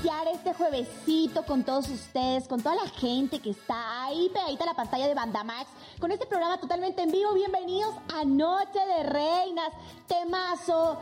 iniciar este juevesito con todos ustedes, con toda la gente que está ahí pegadita a la pantalla de Bandamax, con este programa totalmente en vivo. Bienvenidos a Noche de Reinas, temazo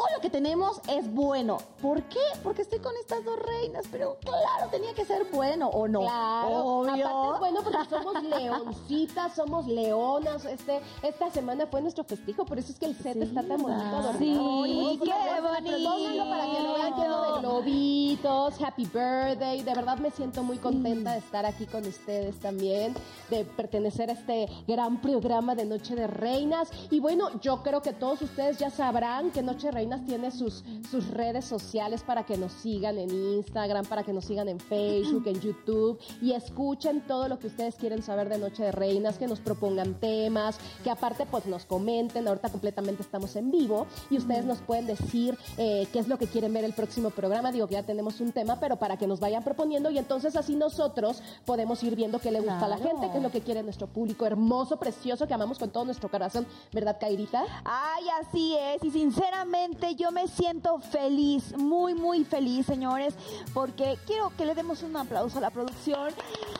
todo lo que tenemos es bueno. ¿Por qué? Porque estoy con estas dos reinas, pero claro, tenía que ser bueno, ¿o no? Claro, Obvio. aparte es bueno porque somos leoncitas, somos leonas. Este, esta semana fue nuestro festejo, por eso es que el set está tan bonito. Sí, qué bonito. para que lo vean lleno de globitos, happy birthday. De verdad me siento muy contenta de estar aquí con ustedes también, de pertenecer a este gran programa de Noche de Reinas. Y bueno, yo creo que todos ustedes ya sabrán que Noche de Reinas tiene sus, sus redes sociales para que nos sigan en Instagram, para que nos sigan en Facebook, en YouTube y escuchen todo lo que ustedes quieren saber de Noche de Reinas, que nos propongan temas, que aparte pues nos comenten. Ahorita completamente estamos en vivo y ustedes nos pueden decir eh, qué es lo que quieren ver el próximo programa. Digo que ya tenemos un tema, pero para que nos vayan proponiendo y entonces así nosotros podemos ir viendo qué le gusta a la gente, qué es lo que quiere nuestro público hermoso, precioso, que amamos con todo nuestro corazón. ¿Verdad, Cairita? Ay, así es. Y sinceramente yo me siento feliz, muy, muy feliz, señores, porque quiero que le demos un aplauso a la producción.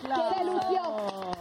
¡Qué ilusión! ¡Producción!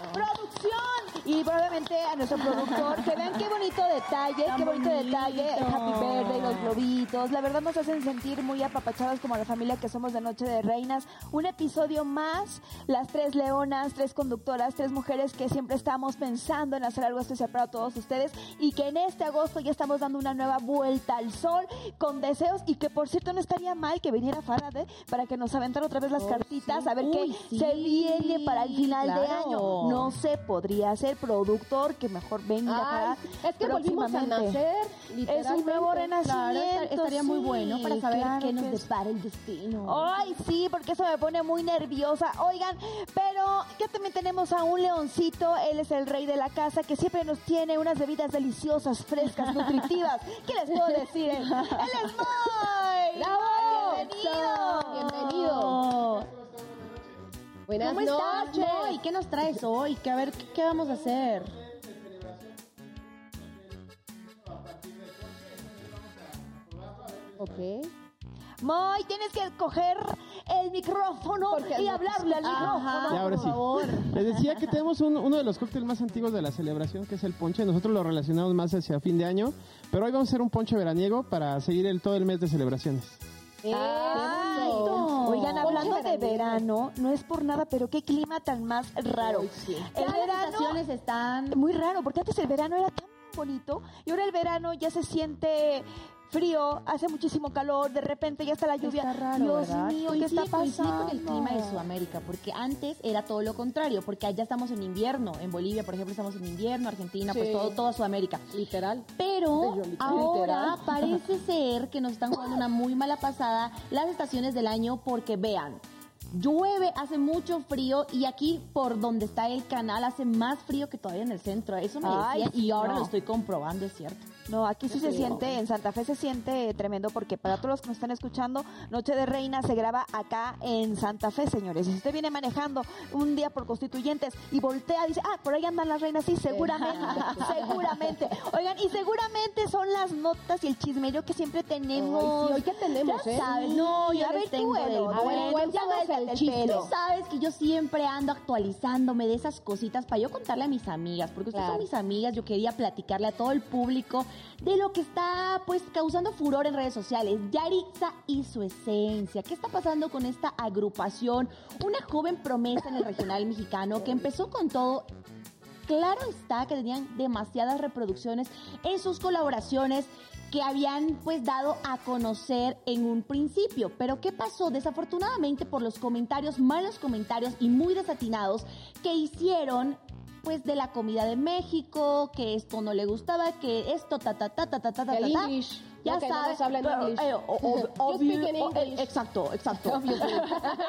Y probablemente a nuestro productor, que vean qué bonito detalle, qué bonito, detalle, el Happy Birthday, los globitos. La verdad nos hacen sentir muy apapachados como la familia que somos de Noche de Reinas. Un episodio más, las tres leonas, tres conductoras, tres mujeres que siempre estamos pensando en hacer algo especial para todos ustedes y que en este agosto ya estamos dando una nueva vuelta al sol con deseos y que por cierto no estaría mal que viniera Faraday para que nos aventara otra vez las oh, cartitas a ver qué se viene para el final de año. No sé, podría ser productor que mejor venga Es que volvimos a nacer, Es un nuevo renacimiento. estaría muy bueno para saber qué nos depara el destino. Ay, sí, porque eso me pone muy nerviosa. Oigan, pero ya también tenemos a un leoncito, él es el rey de la casa que siempre nos tiene unas bebidas deliciosas, frescas, nutritivas. ¿Qué les puedo decir? ¡Él es Moy! ¡Bravo! ¡Bienvenido! ¡Bienvenido! Buenas ¿Cómo noches. estás, Moy? ¿Qué nos traes hoy? ¿Qué, a ver, ¿qué, qué vamos a hacer? Ok. Moy, tienes que coger el micrófono y hablarle al micrófono. Ahora por sí. favor. Les decía que tenemos un- uno de los cócteles más antiguos de la celebración, que es el ponche. Nosotros lo relacionamos más hacia fin de año, pero hoy vamos a hacer un ponche veraniego para seguir el, todo el mes de celebraciones. Exacto. Oigan, hablando de verano, no es por nada, pero qué clima tan más raro. Sí. El Las verano están muy raro, porque antes el verano era tan bonito y ahora el verano ya se siente frío, hace muchísimo calor, de repente ya está la lluvia. Está raro, Dios ¿verdad? mío, ¿qué Coincide- está pasando? con el clima de Sudamérica, porque antes era todo lo contrario, porque allá estamos en invierno, en Bolivia, por ejemplo, estamos en invierno, Argentina, pues todo, toda Sudamérica. Literal. Pero literal. ahora parece ser que nos están jugando una muy mala pasada las estaciones del año porque vean, llueve, hace mucho frío y aquí por donde está el canal hace más frío que todavía en el centro. Eso me Ay, decían y ahora no. lo estoy comprobando, es cierto. No, aquí sí se siente, en Santa Fe se siente tremendo porque para todos los que nos están escuchando, Noche de Reina se graba acá en Santa Fe, señores. Y si usted viene manejando un día por constituyentes y voltea dice, ah, por ahí andan las reinas, sí, seguramente, seguramente. Oigan, y seguramente son las notas y el chismerio que siempre tenemos. Ay, sí, hoy qué tenemos, Ya eh? sabes, No, y yo a ver tú, tengo a ver, bueno. el pelo. Tú sabes que yo siempre ando actualizándome de esas cositas para yo contarle a mis amigas, porque ustedes Claro. son mis amigas, yo quería platicarle a todo el público de lo que está pues causando furor en redes sociales, Yaritza y su esencia. ¿Qué está pasando con esta agrupación? Una joven promesa en el regional mexicano que empezó con todo Claro está que tenían demasiadas reproducciones en sus colaboraciones que habían pues dado a conocer en un principio. Pero ¿qué pasó? Desafortunadamente por los comentarios, malos comentarios y muy desatinados que hicieron pues de la comida de México, que esto no le gustaba, que esto ta ta ta ta ta ta ta El ta. English. Ya no sabes, nos hablan pero, English. eh, obvio- eh, exacto, exacto. Obviously.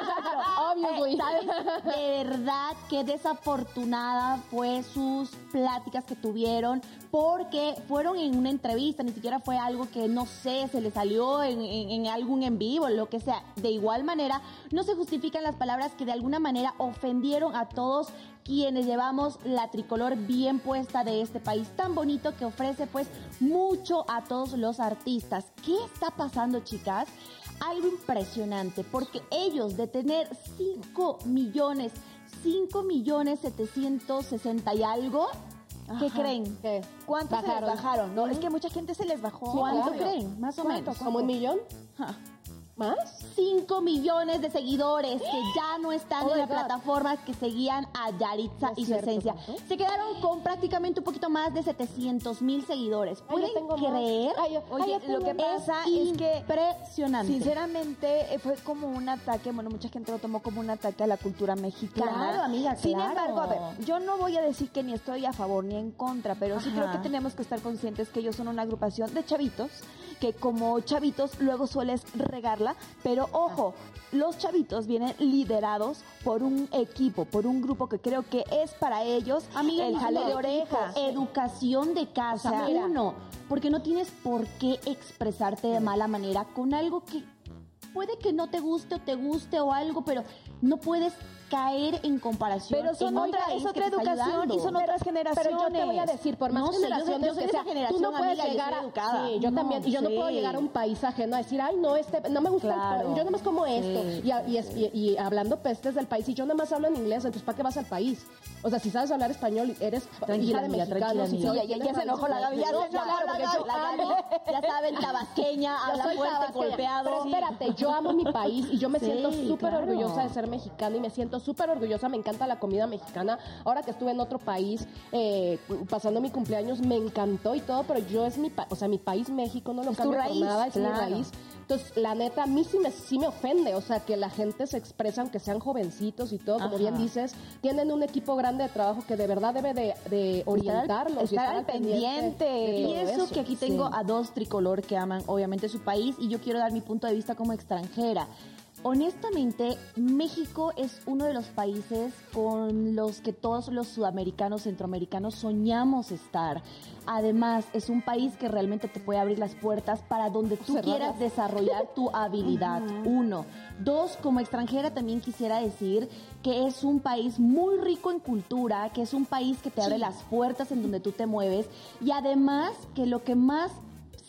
Obviously. Eh, ¿sabes? De verdad que desafortunada fue sus pláticas que tuvieron porque fueron en una entrevista, ni siquiera fue algo que no sé, se le salió en, en- en algún en vivo, lo que sea. De igual manera, no se justifican las palabras que de alguna manera ofendieron a todos quienes llevamos la tricolor bien puesta de este país tan bonito que ofrece pues mucho a todos los artistas. ¿Qué está pasando, chicas? algo impresionante, porque ellos de tener 5 millones, 5 millones 760 y algo, ¿qué Ajá. creen? ¿Qué? ¿Cuánto se les Bajaron. bajaron? No, es que mucha gente se les bajó. ¿Cuánto claro. creen? Más o menos. ¿Como un millón? Ja. ¿Más? 5 millones de seguidores que ya no están Oh en la God. plataforma que seguían a Yaritza No y su cierto, esencia. Se quedaron con prácticamente un poquito más de 700 mil seguidores. Ay, yo ¿Pueden creer? Ay, yo- Oye, yo lo que pasa es que Impresionante. Sinceramente, eh, fue como un ataque, bueno, mucha gente lo tomó como un ataque a la cultura mexicana. Claro, amiga, Sin claro. embargo, a ver, yo no voy a decir que ni estoy a favor ni en contra, pero sí creo que tenemos que estar conscientes que ellos son una agrupación de chavitos, que como chavitos luego sueles regarla, pero ojo, los chavitos vienen liderados por un equipo, por un grupo que creo que es para ellos Amiga, el jale de orejas. Educación de casa. O sea. Uno, porque no tienes por qué expresarte de mala manera con algo que puede que no te guste o te guste o algo, pero no puedes caer en comparación. Pero son otra, es educación y son otras generaciones. Pero yo te voy a decir, por más No sé, yo que de sea, esa generación, tú no puedes amiga, llegar a... educada. Sí, yo No, también. Y yo no puedo llegar a un país ajeno a decir, ay, no, este, no me gusta el Claro. pa- yo nada más como esto. Sí. Y, y es- y- y hablando pestes del país, y yo nada más hablo en inglés, entonces ¿para qué vas al país? O sea, si sabes hablar español, eres Tranquila, hija de mexicanos. Sí, ya- ya tienes se enojó la Gaby, ya se enojó la Gaby. ya saben, tabasqueña, habla fuerte, golpeado. Pero espérate, yo amo mi país y yo me siento súper orgullosa de ser mexicana y me siento súper orgullosa. Me encanta la comida mexicana. Ahora que estuve en otro país eh, pasando mi cumpleaños, me encantó y todo, pero yo es mi país, o sea, mi país México no lo Es cambio por raíz, nada, es claro. mi raíz. Entonces, la neta, a mí sí me, sí me ofende, o sea, que la gente se expresa, aunque sean jovencitos y todo, como Ajá. bien dices, tienen un equipo grande de trabajo que de verdad debe de, de orientarlos. y estar al pendiente pendiente. Y todo eso que aquí tengo a dos tricolor que aman obviamente su país y yo quiero dar mi punto de vista como extranjera. Honestamente, México es uno de los países con los que todos los sudamericanos, centroamericanos soñamos estar. Además, es un país que realmente te puede abrir las puertas para donde tú quieras desarrollar tu habilidad. Uno. Dos, como extranjera también quisiera decir que es un país muy rico en cultura, que es un país que te abre las puertas en donde tú te mueves y además que lo que más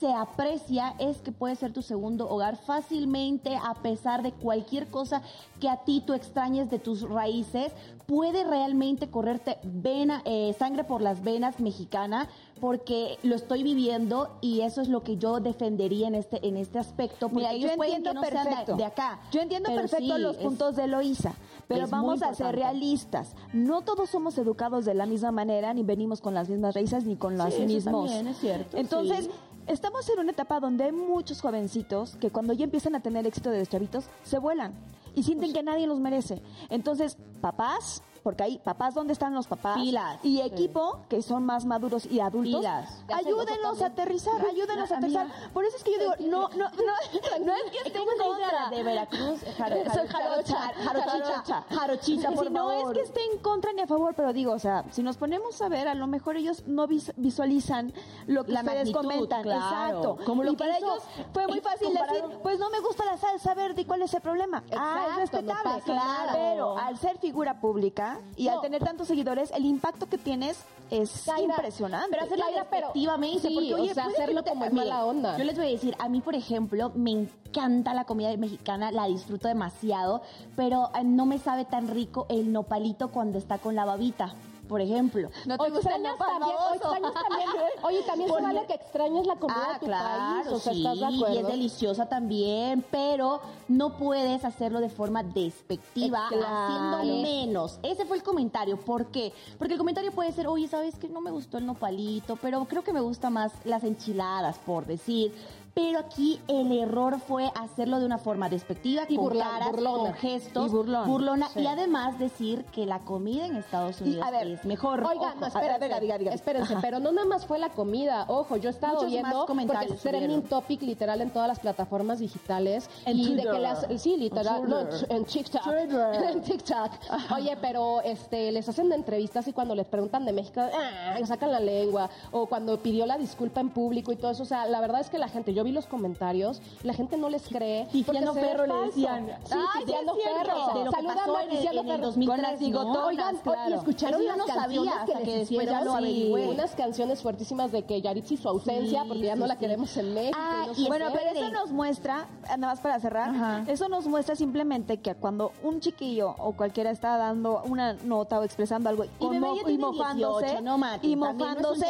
se aprecia es que puede ser tu segundo hogar fácilmente a pesar de cualquier cosa que a ti tú extrañes de tus raíces puede realmente correrte vena eh, sangre por las venas mexicana porque lo estoy viviendo y eso es lo que yo defendería en este en este aspecto porque Mira, yo pueden entiendo que no sean de- perfecto. de, acá Yo entiendo perfecto sí, los es- puntos de Eloísa, pero vamos a ser realistas. No todos somos educados de la misma manera, ni venimos con las mismas raíces, ni con los eso mismos. también es cierto, Entonces, sí. Estamos en una etapa donde hay muchos jovencitos que cuando ya empiezan a tener éxito de chavitos, se vuelan y sienten que nadie los merece. Entonces, papás, porque hay papás, ¿dónde están los papás? Pilas. Y equipo, que son más maduros y adultos, Pilas. Ayúdenlos a aterrizar, ayúdenlos a Amiga. aterrizar. Por eso es que yo digo, no, no, no, no es que esté en ¿Cómo se dice contra. de Veracruz? Jaro- Soy jarocha, jarochicha, jarochita, por no es que esté en contra ni a favor, pero digo, o sea, si nos ponemos a ver, a lo mejor ellos no vis- visualizan lo que La ustedes magnitud, comentan. claro. Exacto. Como lo y que para hizo- ellos fue muy fácil decir, pues no me gusta la salsa verde, ¿y cuál es el problema? ah, es respetable. nada. Pero al ser figura pública y al tener tantos seguidores, el impacto que tienes es impresionante. Pero hacerlo despectivamente, sí, porque o oye, sea, puede que hacerlo como Mire, mala onda. Yo les voy a decir, a mí, por ejemplo, me encanta la comida mexicana, la disfruto demasiado, pero eh, no me sabe tan rico el nopalito cuando está con la babita, por ejemplo. ¿No te extrañas también, o baboso? extrañas también, oye, también se vale que extrañes la comida Ah, de tu claro, país, o sea, sí, ¿estás de acuerdo? y es deliciosa también, pero no puedes hacerlo de forma despectiva, Claro. haciendo menos. Ese fue el comentario. ¿Por qué? Porque el comentario puede ser, oye, ¿sabes que No me gustó el nopalito, pero creo que me gusta más las enchiladas, por decir. Pero aquí el error fue hacerlo de una forma despectiva, Y con burla- caras, burlona. con gestos, Y burlón. burlona, Sí. y además decir que la comida en Estados Y, Unidos a ver, es mejor. Oiga, Ojo. no, a espérense, ver, diga, diga, diga. espérense, pero no nada más fue la comida. Ojo, yo he estado Muchos viendo porque es trending topic literal en todas las plataformas digitales En y de que las sí, literal, En no, en, TikTok. En TikTok. Oye, pero este les hacen entrevistas y cuando les preguntan de México, ah, sacan la lengua o cuando pidió la disculpa en público y todo eso, o sea, la verdad es que la gente yo yo vi los comentarios, la gente no les cree. Tiziano Ferro le decían. Sí, Ay, Tiziano. Ferro. Saludando a Tiziano Ferro. 2003, Con las bigotonas, Oigan, claro. escucharon Eso unas no sabía canciones hasta que que después ya lo averigüé. unas canciones fuertísimas de que Yaritzi su ausencia, Sí, porque ya sí, no la queremos en México. Ah, no y Bueno, pero eso nos muestra, nada más para cerrar, Ajá. eso nos muestra simplemente que cuando un chiquillo o cualquiera está dando una nota o expresando algo y, bebé mo- ya y mofándose 18, no, Mati, y mofándose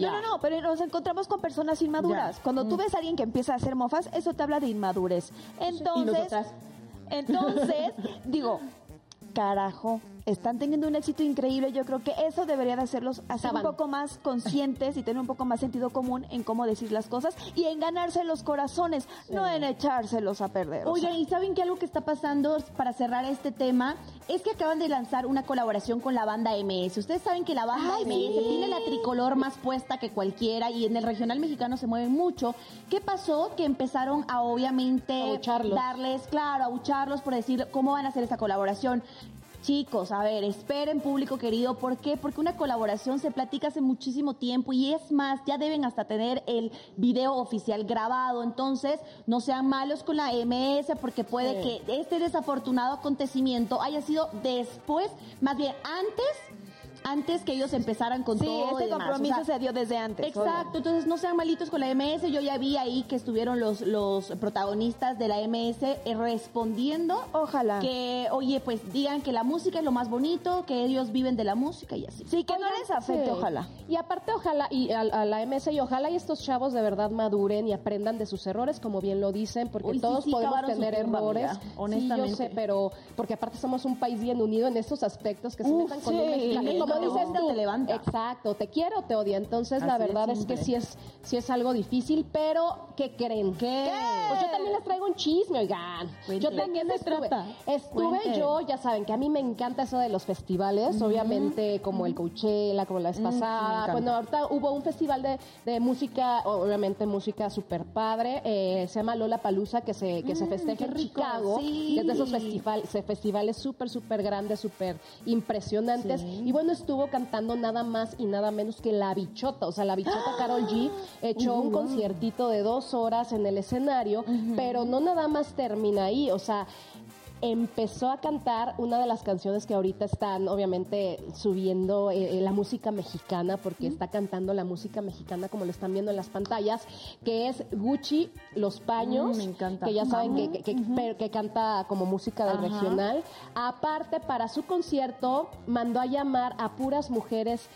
no no no pero nos encontramos con personas inmaduras Ya. cuando tú ves a alguien que empieza a hacer mofas eso te habla de inmadurez. Entonces entonces digo carajo están teniendo un éxito increíble yo creo que eso debería de hacerlos hacer un poco más conscientes y tener un poco más sentido común en cómo decir las cosas y en ganarse los corazones no en echárselos a perder o sea. Oigan, ¿y saben que algo que está pasando para cerrar este tema? Es que acaban de lanzar una colaboración con la banda MS. Ustedes saben que la banda Ay, MS sí. tiene la tricolor más puesta que cualquiera y en el regional mexicano se mueven mucho. ¿Qué pasó? Que empezaron a obviamente darles, claro, abucharlos por decir cómo van a hacer esta colaboración. Chicos, a ver, esperen público querido, ¿por qué? Porque una colaboración se platica hace muchísimo tiempo y es más, ya deben hasta tener el video oficial grabado, entonces no sean malos con la MS porque puede Sí. que este desafortunado acontecimiento haya sido después, más bien antes, antes que ellos empezaran con sí todo y este demás. compromiso O sea, se dio desde antes Exacto, entonces no sean malitos con la MS. Yo ya vi ahí que estuvieron los, los protagonistas de la MS eh, respondiendo Ojalá. que, oye, pues digan que la música es lo más bonito, que ellos viven de la música y así. sí que no les afecte sí. ojalá Y aparte, ojalá, y a, a la MS, y ojalá y estos chavos de verdad maduren y aprendan de sus errores, como bien lo dicen, porque Uy, sí, todos sí, podemos tener tumba, errores. Sí, honestamente. yo sé, pero porque aparte somos un país bien unido en estos aspectos que se Uf, metan con sí. un mexicano. Dices tú, Te levanta. exacto, te quiero o te odia. Entonces, la Así verdad es, que sí es, sí es algo difícil, pero ¿qué creen? ¿Qué? Pues yo también les traigo un chisme, oigan. Cuente. Yo también ¿De qué se estuve, trata? estuve Cuente. yo, ya saben que a mí me encanta eso de los festivales, obviamente como el Coachella, como la vez Mm, pasada. bueno, ahorita hubo un festival de, de música, obviamente música super padre, eh, se llama Lola Palusa, que se, que se Mm, festeja en Chicago. sí. Es de esos festival, se- festivales súper, súper grandes, súper impresionantes. Y bueno, estuvo cantando nada más y nada menos que La Bichota. O sea, La Bichota Carol G echó un conciertito de dos horas en el escenario, pero no nada más termina ahí. O sea, empezó a cantar una de las canciones que ahorita están obviamente subiendo eh, eh, la música mexicana porque está cantando la música mexicana como lo están viendo en las pantallas que es Gucci Los Paños Mm, me encanta. que ya saben que, que- que- pero que canta como música del Ajá. regional aparte para su concierto mandó a llamar a puras mujeres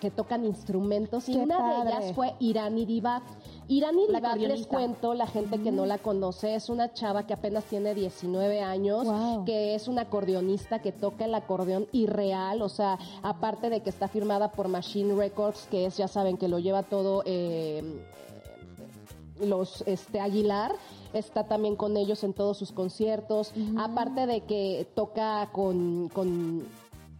que tocan instrumentos y Qué una padre. de ellas fue Irani Divat Irani Divat les cuento la gente que no la conoce es una chava que apenas tiene 19 años Wow. que es una acordeonista que toca el acordeón irreal, o sea, aparte de que está firmada por Machine Records, que es, ya saben, que lo lleva todo eh, los este Aguilar está también con ellos en todos sus conciertos, aparte de que toca con, con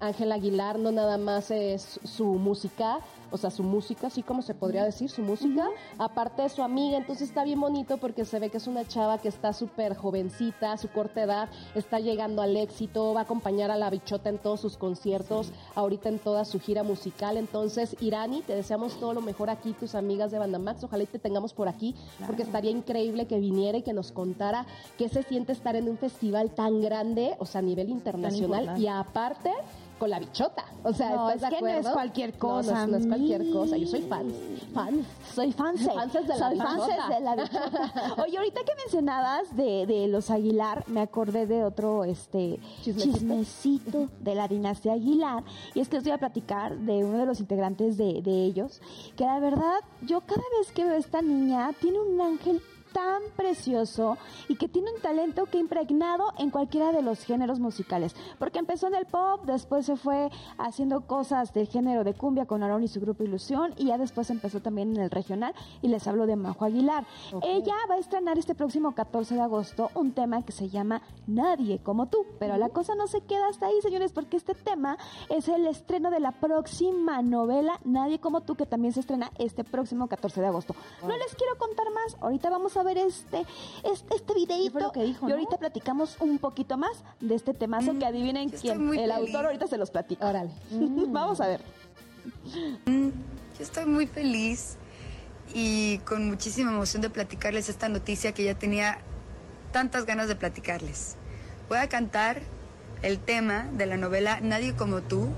Ángel Aguilar, no nada más es su música, o sea, su música, así como se podría decir, su música, aparte de su amiga, entonces está bien bonito porque se ve que es una chava que está súper jovencita, a su corta edad, está llegando al éxito, va a acompañar a la bichota en todos sus conciertos, ahorita en toda su gira musical, entonces Irani, te deseamos todo lo mejor aquí, tus amigas de Banda Max, ojalá y te tengamos por aquí, porque estaría increíble que viniera y que nos contara qué se siente estar en un festival tan grande, o sea, a nivel internacional, y aparte con la bichota. O sea, No, ¿estás es de que no es cualquier cosa, No, es, no es cualquier mi- cosa. Yo soy fan. Fan. Soy fanse. Fanses de la Soy fanses de la bichota. Oye, ahorita que mencionabas de, de los Aguilar, me acordé de otro este Chismecito. chismecito de la dinastía Aguilar. Y es que les voy a platicar de uno de los integrantes de, de ellos, que la verdad, yo cada vez que veo a esta niña, tiene un ángel tan precioso y que tiene un talento que impregnado en cualquiera de los géneros musicales. Porque empezó en el pop, después se fue haciendo cosas del género de cumbia con Aaron y su grupo Ilusión y ya después empezó también en el regional y les hablo de Majo Aguilar. Ella va a estrenar este próximo 14 de agosto un tema que se llama Nadie como tú, pero la cosa no se queda hasta ahí, señores, porque este tema es el estreno de la próxima novela Nadie como tú que también se estrena este próximo 14 de agosto. No les quiero contar más, ahorita vamos a ver este este, este que dijo, y no? ahorita platicamos un poquito más de este temazo que adivinen quién, el feliz. autor ahorita se los platica. Órale. Vamos a ver. Yo estoy muy feliz y con muchísima emoción de platicarles esta noticia que ya tenía tantas ganas de platicarles. Voy a cantar el tema de la novela Nadie como tú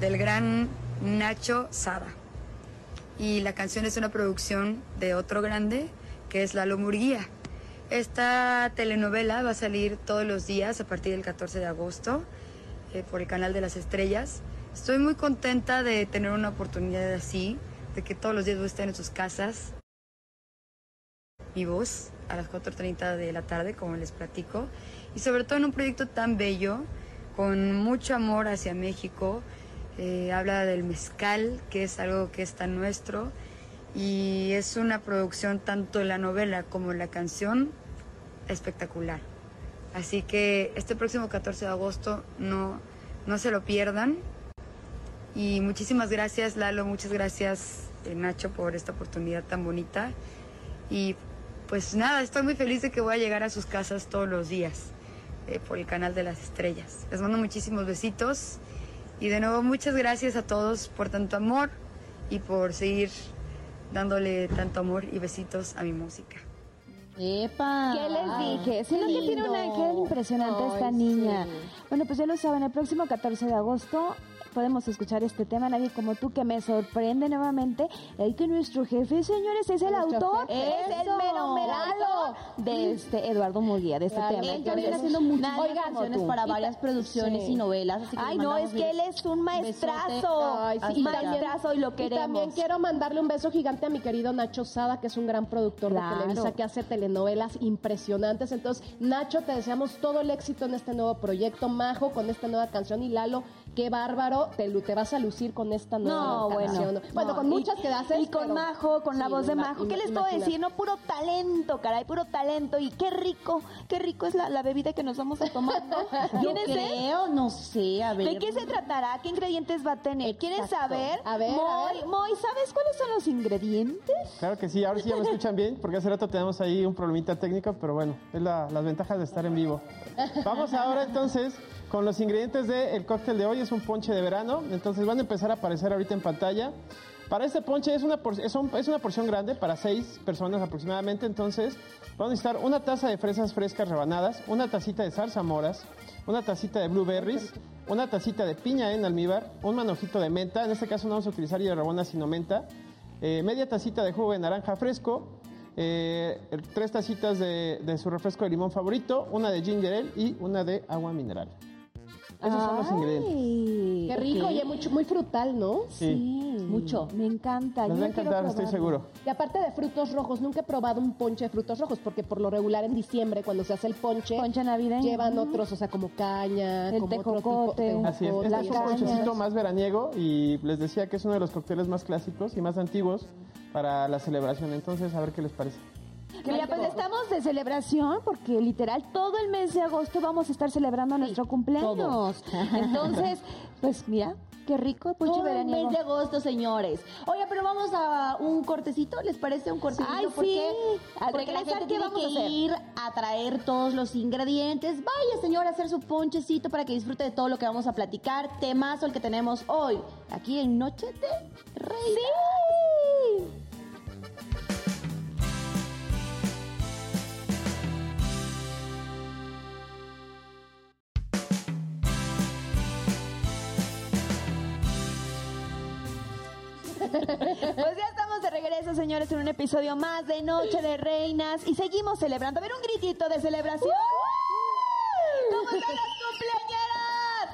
del gran Nacho Sada. Y la canción es una producción de otro grande que es Lalo Murguía. Esta telenovela va a salir todos los días a partir del 14 de agosto eh, por el canal de las estrellas. Estoy muy contenta de tener una oportunidad así, de que todos los días voy a en sus casas. Mi voz a las 4.30 de la tarde, como les platico. Y sobre todo en un proyecto tan bello, con mucho amor hacia México. Eh, habla del mezcal, que es algo que es tan nuestro. Y es una producción tanto la novela como la canción espectacular. Así que este próximo 14 de agosto no, no se lo pierdan. Y muchísimas gracias Lalo, muchas gracias eh, Nacho por esta oportunidad tan bonita. Y pues nada, estoy muy feliz de que voy a llegar a sus casas todos los días eh, por el canal de las estrellas. Les mando muchísimos besitos y de nuevo muchas gracias a todos por tanto amor y por seguir dándole tanto amor y besitos a mi música. ¡Epa! ¿Qué les dije? Siento que tiene un lindo. ángel impresionante esta niña. sí. Bueno, pues ya lo saben, el próximo 14 de agosto podemos escuchar este tema, Nadie como tú, que me sorprende nuevamente, el que nuestro jefe, señores, es el Nuestro autor, es el mero merado de este Eduardo Murguía, de este Claro, tema. Él también haciendo muchas canciones para varias producciones Sí. y novelas. así que Ay, no, es que él es un maestrazo. Ay, sí, y maestrazo y lo Y queremos. también quiero mandarle un beso gigante a mi querido Nacho Sada, que es un gran productor Claro. de Televisa que hace telenovelas impresionantes. Entonces, Nacho, te deseamos todo el éxito en este nuevo proyecto, Majo, con esta nueva canción. Y Lalo, qué bárbaro, te, te vas a lucir con esta nueva No, bueno. canción. Bueno, No, con y- muchas que haces. Y con pero- Majo, con la Sí, voz de Majo. ¿Qué les puedo decir? No, puro talento, caray, puro talento. Y qué rico, qué rico es la, la bebida que nos vamos a tomar, ¿no? Creo, no sé, a ver. ¿De qué se tratará? ¿Qué ingredientes va a tener? ¿Quieres saber? A ver, a Moy, ver. Moy, ¿sabes cuáles son los ingredientes? Claro que sí, ahora sí ya me escuchan bien, porque hace rato tenemos ahí un problemita técnico, pero bueno, es la- las ventajas de estar en vivo. Vamos ahora entonces con los ingredientes del cóctel de hoy, es un ponche de verano, entonces van a empezar a aparecer ahorita en pantalla. Para este ponche es una, es un- es una porción grande, para seis personas aproximadamente, entonces vamos a necesitar una taza de fresas frescas rebanadas, una tacita de zarzamoras, una tacita de blueberries, una tacita de piña en almíbar, un manojito de menta, en este caso no vamos a utilizar hierbabuena sino menta, eh, media tacita de jugo de naranja fresco, eh, tres tacitas de, de su refresco de limón favorito, una de ginger ale y una de agua mineral. Esos son los ingredientes. Qué rico, ok. y muy, muy frutal, ¿no? Sí, Mucho. Me encanta. Les yo va a encantar, estoy seguro. Y aparte de frutos rojos, nunca he probado un ponche de frutos rojos, porque por lo regular en diciembre, cuando se hace el ponche, Ponche navideño. llevan otros, o sea, como caña, El como otro tipo tejocote. de Así es, este es un cañas. ponchecito más veraniego y les decía que es uno de los cócteles más clásicos y más antiguos para la celebración. Entonces, a ver qué les parece. Mira, pues estamos de celebración porque literal todo el mes de agosto vamos a estar celebrando nuestro cumpleaños. Entonces, pues mira, qué rico, ponche Todo el mes de agosto, señores. Oye, pero vamos a un cortecito, ¿les parece un cortecito? Ay, ¿Por sí. Al Porque la gente ¿qué tiene vamos que a hacer? ir a traer todos los ingredientes. Vaya, señor, a hacer su ponchecito para que disfrute de todo lo que vamos a platicar. Temazo el que tenemos hoy, aquí en Noche de Rey. ¡Sí! Pues ya estamos de regreso, señores, en un episodio más de Noche de Reinas y seguimos celebrando. A ver, un gritito de celebración. ¿Cómo están las cumpleañeras?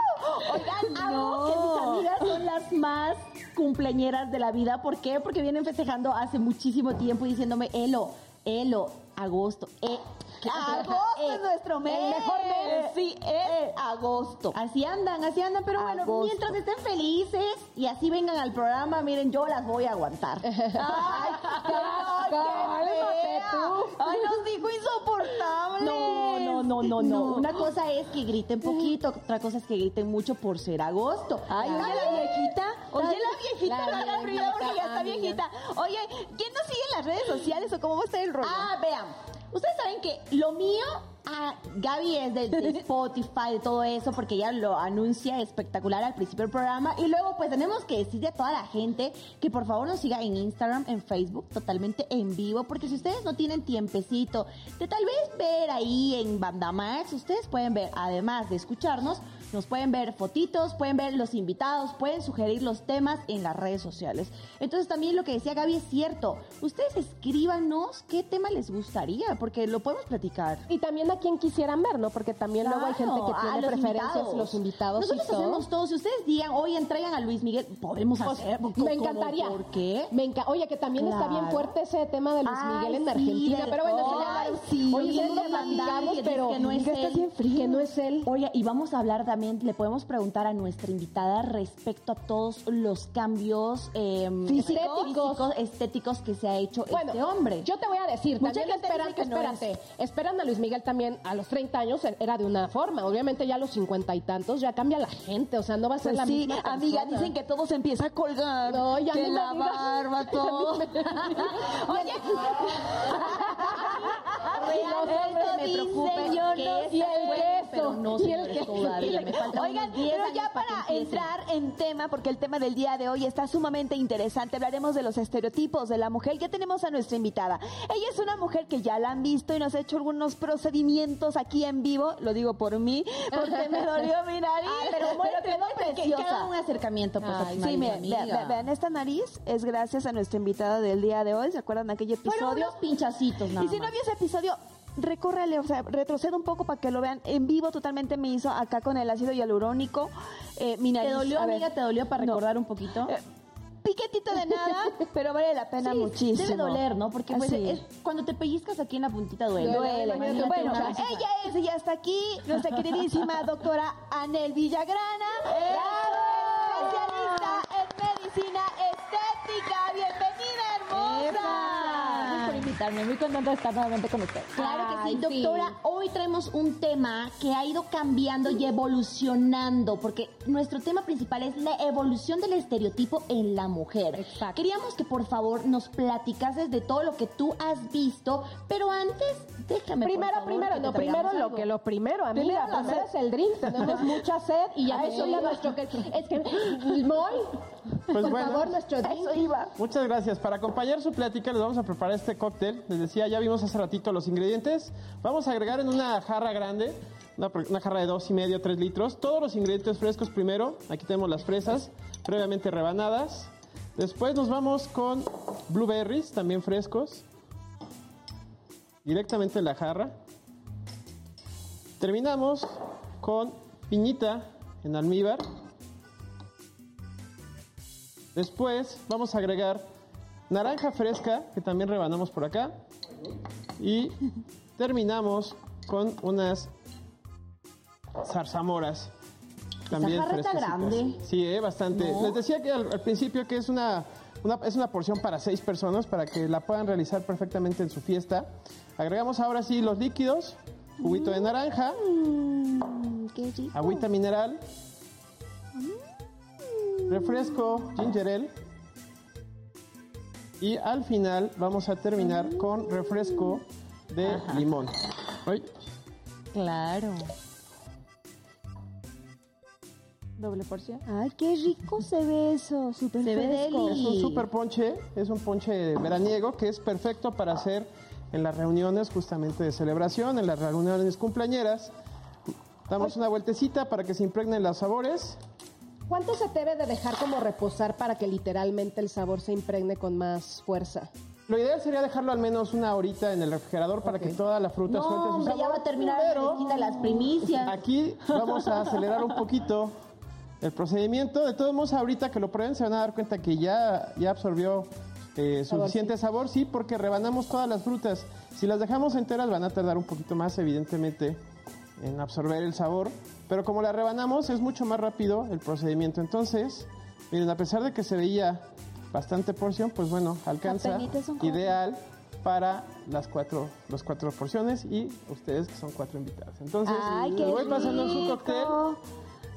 ¡Eso! Oigan, amo que mis amigas son las más cumpleañeras de la vida. ¿Por qué? Porque vienen festejando hace muchísimo tiempo y diciéndome, Elo, Elo, agosto, eh. Agosto es nuestro mes. El mejor mes, sí, es agosto. Así andan, así andan, pero bueno, Agosto. mientras estén felices y así vengan al programa, miren, yo las voy a aguantar. ¡Ay, qué tú. ¡Ay, nos dijo insoportable! No, no, no, no, no. Una cosa es que griten poquito, otra cosa es que griten mucho por ser agosto. Ay, oye la viejita, oye la viejita, La ruido porque ya está viejita. Oye, ¿quién nos sigue en las redes sociales o cómo va a estar el rollo? Ah, vean. Ustedes saben que lo mío Ah, Gaby es de, de Spotify, de todo eso, porque ella lo anuncia espectacular al principio del programa. Y luego, pues tenemos que decirle a toda la gente que por favor nos siga en Instagram, en Facebook, totalmente en vivo, porque si ustedes no tienen tiempecito de tal vez ver ahí en Bandamax, ustedes pueden ver, además de escucharnos, nos pueden ver fotitos, pueden ver los invitados, pueden sugerir los temas en las redes sociales. Entonces también lo que decía Gaby es cierto. Ustedes escríbanos qué tema les gustaría, porque lo podemos platicar. Y también a quien quisieran ver, ¿no? Porque también luego hay gente que tiene los preferencias, invitados. los invitados Nosotros y todo. hacemos todo. Si ustedes digan, oye, entregan a Luis Miguel, podemos Pues, hacer. me encantaría. ¿Por qué? Me enca- Oye, que también está bien fuerte ese tema de Luis Ay, Miguel en sí, Argentina. Pero bueno, eso ya sí, Oye, lo platicamos, dice pero que no es él. bien frío. Que no es él. Oye, y vamos a hablar también, le podemos preguntar a nuestra invitada respecto a todos los cambios eh, Físicos. físicos, estéticos que se ha hecho Bueno, este hombre. Yo te voy a decir, Mucha también gente esperan, que no espérate, esperan a Luis Miguel también a los 30 años era de una forma, obviamente ya a los 50 y tantos ya cambia la gente, o sea, no va a ser Pues la sí, misma amiga, persona. dicen que todo se empieza a colgar. No, ya que la digas. barba, todo. Oye, hombres me preocupa que no es sé. tan bueno, pero no, Y el señores, queso. todavía me faltan Oigan, unos 10 pero años ya para entrar en tema, porque el tema del día de hoy está sumamente interesante, hablaremos de los estereotipos de la mujer. Ya tenemos a nuestra invitada. Ella es una mujer que ya la han visto y nos ha hecho algunos procedimientos aquí en vivo, lo digo por mí, porque me dolió mi nariz. Ay, pero bueno, quedó que, que preciosa. un acercamiento, pues, Ay, Sí, miren, vean, vean, esta nariz es gracias a nuestra invitada del día de hoy. ¿Se acuerdan de aquel Fueron episodio? unos pinchacitos, nada Y si no vio ese episodio, recórrale, o sea, retroceda un poco para que lo vean. En vivo totalmente me hizo acá con el ácido hialurónico. Eh, mi ¿Te nariz. dolió, a ver. amiga? ¿Te dolió para No. recordar un poquito? Eh, piquetito de nada, pero vale la pena Sí, muchísimo. Debe doler, ¿no? Porque pues, es- cuando te pellizcas aquí en la puntita duele. Duele. Bueno, ella es, ella está aquí, nuestra queridísima doctora Anel Villagrana, especialista en medicina estética. Bienvenida, invitarme, muy contenta de estar nuevamente con ustedes. Claro que sí, Ay, sí. doctora. Hoy traemos un tema que ha ido cambiando y evolucionando, porque nuestro tema principal es la evolución del estereotipo en la mujer. Exacto. Queríamos que por favor nos platicases de todo lo que tú has visto, pero antes, déjame. por Primero, favor, primero, no, primero lo algo. que lo primero, amiga, Primero la primero es el drink, tenemos mucha sed y ya eso ya nuestro es que Moy, Pues por bueno. favor, nuestro drink. Eso iba. Muchas gracias. Para acompañar su plática les vamos a preparar este cóctel. Les decía, ya vimos hace ratito los ingredientes. Vamos a agregar en una jarra grande, una, una jarra de dos y medio, tres litros, todos los ingredientes frescos primero. Aquí tenemos las fresas previamente rebanadas. Después nos vamos con blueberries, también frescos. Directamente en la jarra. Terminamos con piñita en almíbar. Después vamos a agregar naranja fresca, que también rebanamos por acá. Y terminamos con unas zarzamoras. También fresquecitas. grande. Sí, eh, bastante. Les decía que al, al principio que es una, una- es una porción para seis personas para que la puedan realizar perfectamente en su fiesta. Agregamos ahora sí los líquidos, juguito de naranja, Mm, qué rico. agüita mineral, refresco ginger ale y al final vamos a terminar con refresco de limón. Ay, Claro. Doble porción. Ay, qué rico se ve eso, súper Se ve. Es un super ponche, es un ponche veraniego que es perfecto para hacer en las reuniones justamente de celebración, en las reuniones cumpleañeras. Damos una vueltecita para que se impregnen los sabores. ¿Cuánto se debe de dejar como reposar para que literalmente el sabor se impregne con más fuerza? Lo ideal sería dejarlo al menos una horita en el refrigerador para que toda la fruta No, suelte su hombre, ya sabor. va a terminar pero quita las primicias. aquí vamos a acelerar un poquito el procedimiento. De todos modos, ahorita que lo prueben se van a dar cuenta que ya, ya absorbió eh, suficiente sabor, sí, porque rebanamos todas las frutas. Si las dejamos enteras van a tardar un poquito más, evidentemente, en absorber el sabor. Pero como las rebanamos, es mucho más rápido el procedimiento. Entonces, miren, a pesar de que se veía bastante porción, pues bueno, alcanza ideal para las cuatro, las cuatro porciones y ustedes que son cuatro invitados. Entonces, Ay, les voy pasando su rico. cóctel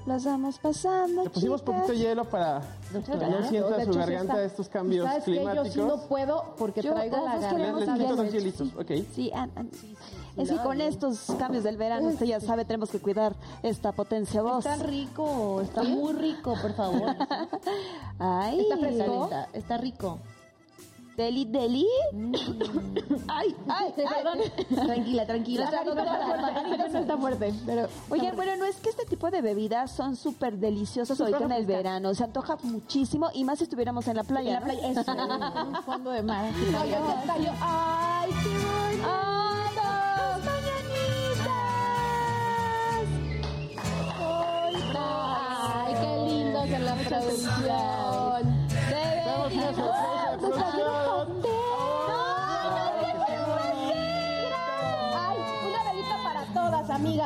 Las vamos pasando, Le pusimos chicas. poquito hielo para que no sienta su sí garganta está- estos cambios ¿Sabes climáticos. Yo sí no puedo porque Yo- traigo la todos Les, garganta. quito dos hielitos, ok. Sí, ah, ah, es que con estos cambios del verano, usted ya sabe, tenemos que cuidar esta potencia voz. Está rico, está muy rico, por favor. Ay, ¿Está fresco? Está, está rico. Deli, deli. Mm. Ay, ay, Perdón. Tranquila, tranquila. La no está fuerte, pero Oigan, bueno, no es que este tipo de bebidas son súper deliciosas ahorita en el verano. Se antoja muchísimo y más si estuviéramos en la playa. En la ¿no? playa, eso. Un fondo de mar. ya está, yo- ay, qué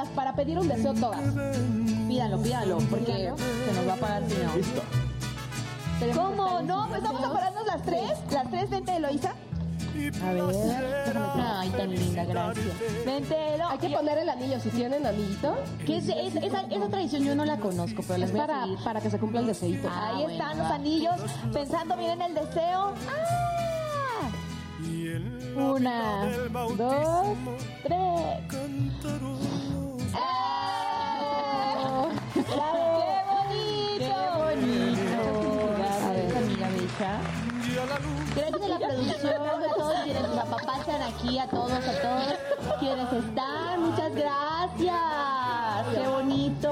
para pedir un deseo todas. Pídalo, pídalo, porque se nos va a pagar si no. Listo. ¿Cómo? No, pues vamos a pararnos las tres. Las tres, vente, Eloisa. A ver. Ay, tan linda, gracias. Vente, Elo. Hay que poner el anillo, si tienen anillito, ¿Qué es, es- esa, esa tradición yo no la conozco, pero les es voy a para, para que se cumpla el deseito. Ah, Ahí bueno, están va. los anillos, pensando bien en el deseo. ¡Ah! Una, dos, tres. ¡Qué bonito! A ver, amiga bella. Gracias a la producción, a todos quienes nos apapachan aquí, a todos, a todos quienes están. Muchas gracias. Qué bonito.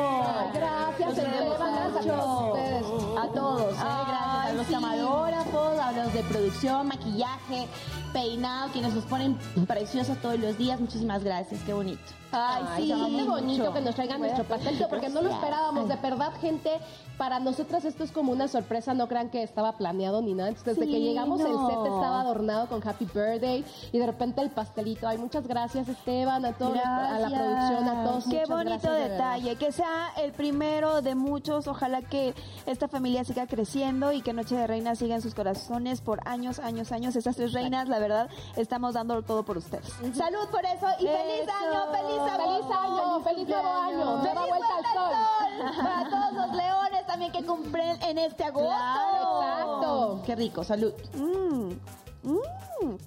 Gracias, Esteban, queremos gracias a todos mucho. A todos, ¿eh? gracias a los camarógrafos, a los de producción, maquillaje, peinado, quienes nos ponen preciosos todos los días. Muchísimas gracias, qué bonito. Ay, Ay, sí. qué bonito que nos traigan nuestro pastelito, porque no lo esperábamos. De verdad, gente, para nosotras esto es como una sorpresa. No crean que estaba planeado ni nada. Entonces, desde Sí, que llegamos, el set estaba adornado con Happy Birthday y de repente el pastelito. Ay, muchas gracias, Esteban, a todos, a la Gracias. producción, a todos. Qué muchas bonito gracias, de detalle, que sea el primero de muchos. Ojalá que esta familia siga creciendo y que Noche de Reinas siga en sus corazones por años, años, años. Estas tres reinas, la verdad, estamos dando todo por ustedes. Salud por eso y feliz Eso. año, feliz año. Feliz año, feliz nuevo año. Nueva vuelta al sol. Para todos los leones también que cumplen en este agosto. Exacto. Qué rico, salud. Mm, mm.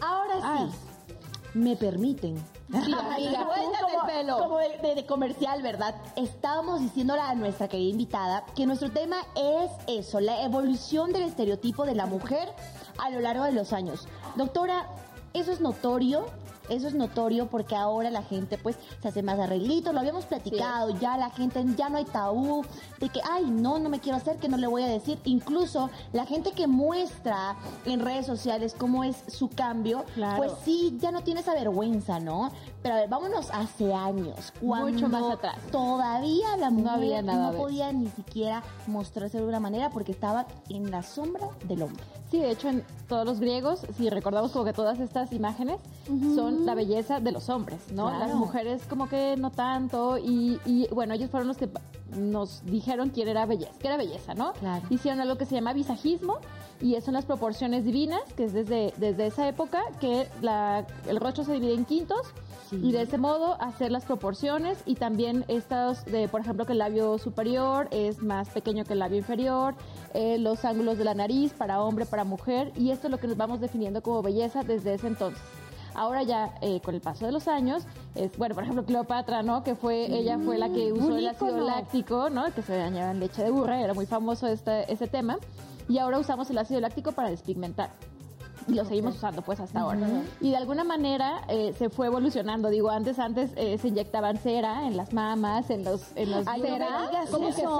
Ahora Ah. sí, me permiten. Sí, amiga, como- el pelo. Como de, de- de comercial, ¿verdad? Estábamos diciéndole a nuestra querida invitada que nuestro tema es eso, la evolución del estereotipo de la mujer a lo largo de los años. Doctora, ¿eso es notorio? Eso es notorio porque ahora la gente pues se hace más arreglitos, lo habíamos platicado, ya la gente, ya no hay tabú de que, ay, no, no me quiero hacer, que no le voy a decir. Incluso la gente que muestra en redes sociales cómo es su cambio, Claro. pues sí, ya no tiene esa vergüenza, ¿no? Pero a ver, vámonos hace años, cuando Mucho más atrás. todavía la mujer no, había nada de podía ni siquiera mostrarse de alguna manera porque estaba en la sombra del hombre. Sí, de hecho, en todos los griegos, si recordamos como que todas estas imágenes son la belleza de los hombres, ¿no? Claro. Las mujeres como que no tanto y, y, bueno, ellos fueron los que nos dijeron quién era belleza, que era belleza, ¿no? Claro. Hicieron algo que se llama visajismo y son las proporciones divinas, que es desde, desde esa época que la- el rostro se divide en quintos y de ese modo hacer las proporciones y también estos de, por ejemplo, que el labio superior es más pequeño que el labio inferior, eh, los ángulos de la nariz para hombre, para mujer y esto es lo que nos vamos definiendo como belleza desde ese entonces. Ahora ya, eh, con el paso de los años, es, bueno, por ejemplo, Cleopatra, ¿no? Que fue, ella fue la que usó un el ácido láctico, ¿no? Que se bañaba en leche de burra, era muy famoso este, ese tema. Y ahora usamos el ácido láctico para despigmentar. Y lo seguimos usando pues hasta ahora. Y de alguna manera eh, se fue evolucionando. Digo, antes antes eh, se inyectaban cera en las mamas, en los... En los Ay, ¿Cera? ¿Cómo que cera?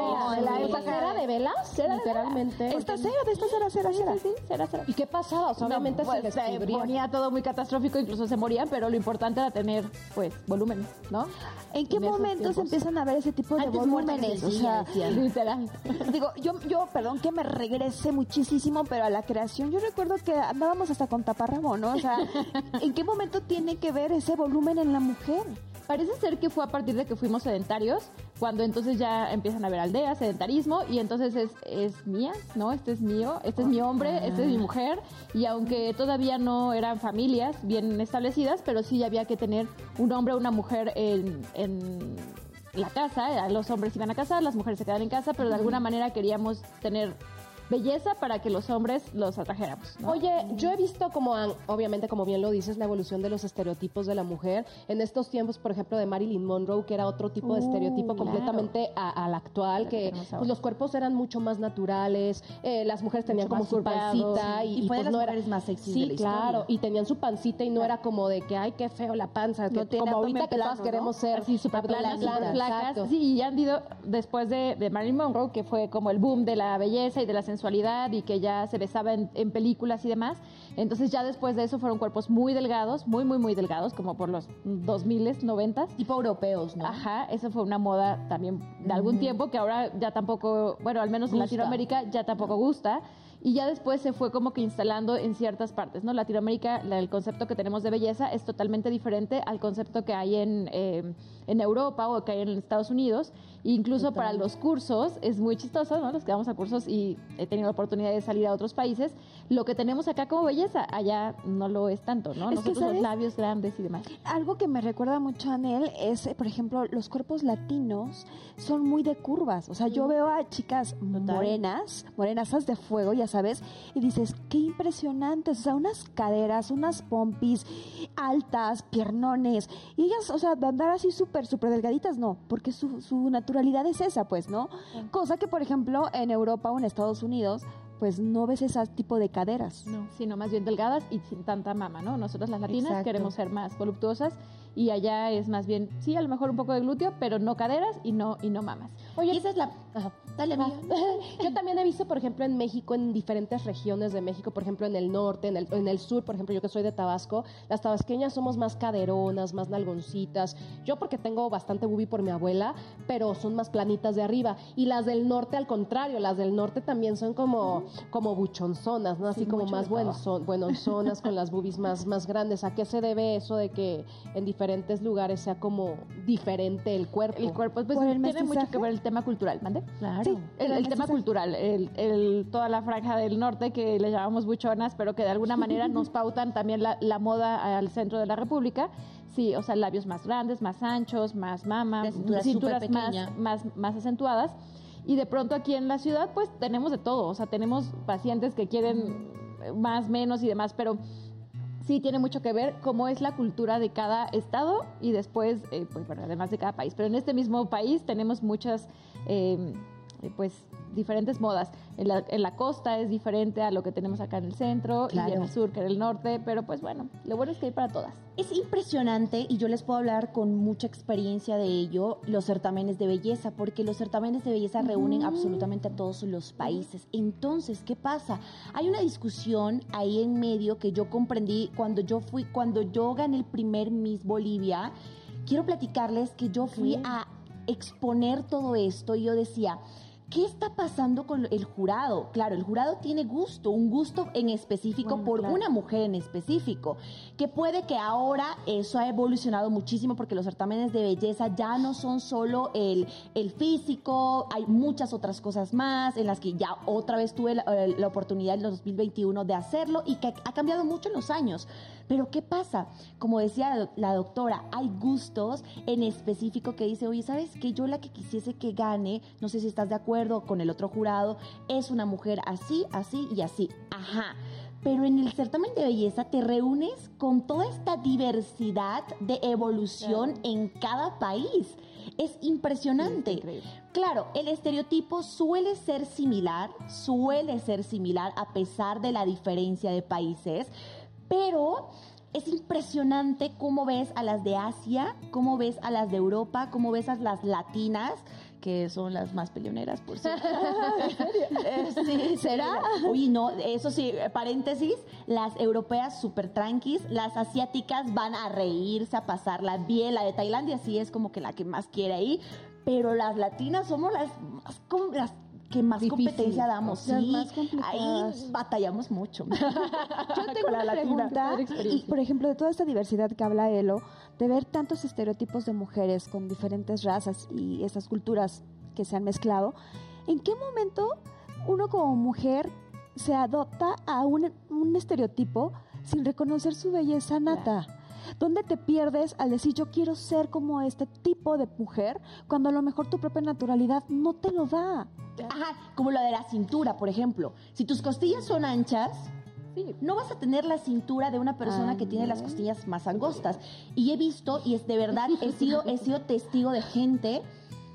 La ¿Esta época cera de velas? Literalmente. Esta cera, de esta cera, cera, cera. Sí, cera, cera. ¿Y qué pasaba? O sea, obviamente pues, se se ponía todo muy catastrófico, incluso se morían, pero lo importante era tener, pues, volúmenes, ¿no? ¿En qué momentos empiezan a ver ese tipo de Antes volúmenes? O sea. Literal. digo, yo, yo, perdón que me regrese muchísimo, pero a la creación, yo recuerdo que andábamos hasta con taparrabo, ¿no? O sea, ¿en qué momento tiene que ver ese volumen en la mujer? Parece ser que fue a partir de que fuimos sedentarios, cuando entonces ya empiezan a haber aldeas, sedentarismo, y entonces es, es mía, ¿no? Este es mío, este es mi hombre, este es mi mujer, y aunque todavía no eran familias bien establecidas, pero sí había que tener un hombre o una mujer en, en la casa, los hombres iban a casar, las mujeres se quedaban en casa, pero de alguna manera queríamos tener belleza para que los hombres los atrajéramos. ¿no? Oye, yo he visto como, obviamente, como bien lo dices, la evolución de los estereotipos de la mujer. En estos tiempos, por ejemplo, de Marilyn Monroe, que era otro tipo de Uh, estereotipo claro. completamente al actual, que pues, los cuerpos eran mucho más naturales, eh, las mujeres tenían Mucho como su pancita y, Y fue de pues las no era más sexys Sí, de la claro, y tenían su pancita y no era como de que, ay, qué feo la panza, que No como ahorita que todas plano, ¿no? queremos ser Así súper planas, súper flacas. Sí, y han ido después de, de Marilyn Monroe, que fue como el boom de la belleza y de la sensualidad y que ya se besaba en, en películas y demás. Entonces ya después de eso fueron cuerpos muy delgados, muy, muy, muy delgados, como por los 2000, 90. Tipo europeos, ¿no? Ajá, eso fue una moda también de algún tiempo que ahora ya tampoco, bueno, al menos en. Latinoamérica ya tampoco gusta. Y ya después se fue como que instalando en ciertas partes, ¿no? Latinoamérica, la- el concepto que tenemos de belleza es totalmente diferente al concepto que hay en, eh, en Europa o que hay en Estados Unidos. Incluso para los cursos es muy chistoso, ¿no? Los que vamos a cursos y he tenido la oportunidad de salir a otros países. Lo que tenemos acá como belleza, allá no lo es tanto, ¿no? Es que, Nosotros los ¿sabes? labios grandes y demás. Algo que me recuerda mucho a Anel es, por ejemplo, los cuerpos latinos son muy de curvas. O sea, yo veo a chicas morenas, morenazas de fuego, ya sabes, y dices, qué impresionantes. O sea, unas caderas, unas pompis altas, piernones. Y ellas, o sea, de andar así súper, súper delgaditas, no, porque su, su naturalidad es esa, pues, ¿no? Cosa que, por ejemplo, en Europa o en Estados Unidos, pues no ves ese tipo de caderas. No, sino más bien delgadas y sin tanta mama, ¿no? Nosotros las latinas Exacto. queremos ser más voluptuosas y allá es más bien, sí, a lo mejor un poco de glúteo, pero no caderas y no y no mamas. Oye, Y esa es la... Ajá. Dale, amiga. Yo también he visto, por ejemplo, en México, en diferentes regiones de México, por ejemplo, en el norte, en el, en el sur, por ejemplo, yo que soy de Tabasco, las tabasqueñas somos más caderonas, más nalgoncitas. Yo porque tengo bastante bubi por mi abuela, pero son más planitas de arriba. Y las del norte, al contrario, las del norte también son como, como buchonzonas, ¿no? Así Sí, como más buenonzonas, con las bubis más, más grandes. ¿A qué se debe eso de que en diferentes lugares sea como diferente el cuerpo? El cuerpo pues, ¿Por el tiene mucho que ver el tema cultural, ¿mande? Claro. Sí, el, el tema cultural, el, el- toda la franja del norte que le llamamos buchonas, pero que de alguna manera nos pautan también la, la moda al centro de la República. Sí, o sea, labios más grandes, más anchos, más mama, cintura cinturas más, más, más acentuadas. Y de pronto aquí en la ciudad, pues tenemos de todo. O sea, tenemos pacientes que quieren más, menos y demás, pero sí tiene mucho que ver cómo es la cultura de cada estado y después, eh, pues bueno, además de cada país. Pero en este mismo país tenemos muchas, eh, pues, diferentes modas. En la, en la costa es diferente a lo que tenemos acá en el centro y en el sur que en el norte, pero pues bueno, lo bueno es que hay para todas. Es impresionante y yo les puedo hablar con mucha experiencia de ello, los certámenes de belleza, porque los certámenes de belleza reúnen absolutamente a todos los países. Entonces, ¿qué pasa? Hay una discusión ahí en medio que yo comprendí cuando yo fui, cuando yo gané el primer Miss Bolivia. Quiero platicarles que yo fui a exponer todo esto y yo decía, ¿Qué está pasando con el jurado? Claro, el jurado tiene gusto, un gusto en específico Bueno, por claro. una mujer en específico, que puede que ahora eso ha evolucionado muchísimo porque los certámenes de belleza ya no son solo el, el físico, hay muchas otras cosas más en las que ya otra vez tuve la, eh, la oportunidad en los 2021 de hacerlo y que ha cambiado mucho en los años. Pero ¿qué pasa? Como decía la, doctora, hay gustos en específico que dice, oye, ¿sabes qué? Yo la que quisiese que gane, no sé si estás de acuerdo con el otro jurado, es una mujer así, así y así. Ajá. Pero en el certamen de belleza te reúnes con toda esta diversidad de evolución en cada país. Es impresionante. Claro, el estereotipo suele ser similar, suele ser similar a pesar de la diferencia de países, pero es impresionante cómo ves a las de Asia, cómo ves a las de Europa, cómo ves a las latinas, que son las más peleoneras, por cierto. Sí, ¿será? Uy, no, eso sí, paréntesis, las europeas súper tranquis, las asiáticas van a reírse, a pasarla bien, la de Tailandia sí es como que la que más quiere ahí, pero las latinas somos las más, com- las que más Difícil. competencia damos, sí, más ahí batallamos mucho. Yo tengo la una latina. pregunta, y por ejemplo, de toda esta diversidad que habla Elo, de ver tantos estereotipos de mujeres con diferentes razas y esas culturas que se han mezclado, ¿en qué momento uno como mujer se adopta a un, un estereotipo sin reconocer su belleza nata? ¿Dónde te pierdes al decir yo quiero ser como este tipo de mujer cuando a lo mejor tu propia naturalidad no te lo da? Ajá, como lo de la cintura, por ejemplo. Si tus costillas son anchas, no vas a tener la cintura de una persona que tiene las costillas más angostas. Y he visto, y es de verdad, he sido, he sido testigo de gente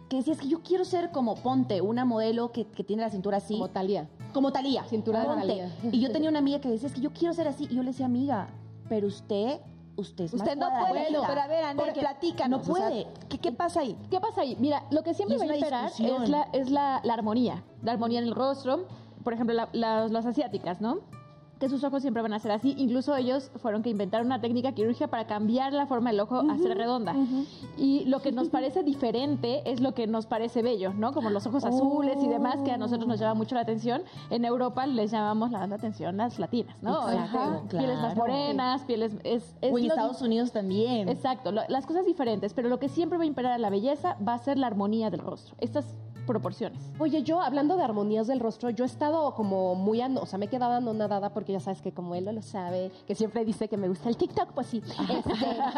que decía, es que yo quiero ser como Ponte, una modelo que, que tiene la cintura así. Como Talía. Como Talía. Cintura de Ponte. Thalía. Y yo tenía una amiga que decía, es que yo quiero ser así. Y yo le decía, amiga, pero usted, usted es Usted no puede, pero a ver, Porque platícanos. No o sea, puede. ¿qué, ¿Qué pasa ahí? ¿Qué pasa ahí? Mira, lo que siempre va a discusión. es, la, es la, la armonía. La armonía en el rostro. Por ejemplo, la- las asiáticas, ¿no? Que sus ojos siempre van a ser así. Incluso ellos fueron que inventaron una técnica quirúrgica para cambiar la forma del ojo a ser redonda. Y lo que nos parece diferente es lo que nos parece bello, ¿no? Como los ojos azules y demás, que a nosotros nos llama mucho la atención. En Europa les llamamos la, atención las latinas, ¿no? Exacto, Este, Pieles más claro. morenas, pieles... Es, es O en Estados Unidos también. Exacto, lo- las cosas diferentes, pero lo que siempre va a imperar a la belleza va a ser la armonía del rostro. Estas proporciones. Oye, yo hablando de armonías del rostro, yo he estado como muy, o sea, me he quedado anonadada porque ya sabes que como él no lo sabe, que siempre dice que me gusta el TikTok, pues sí. Este,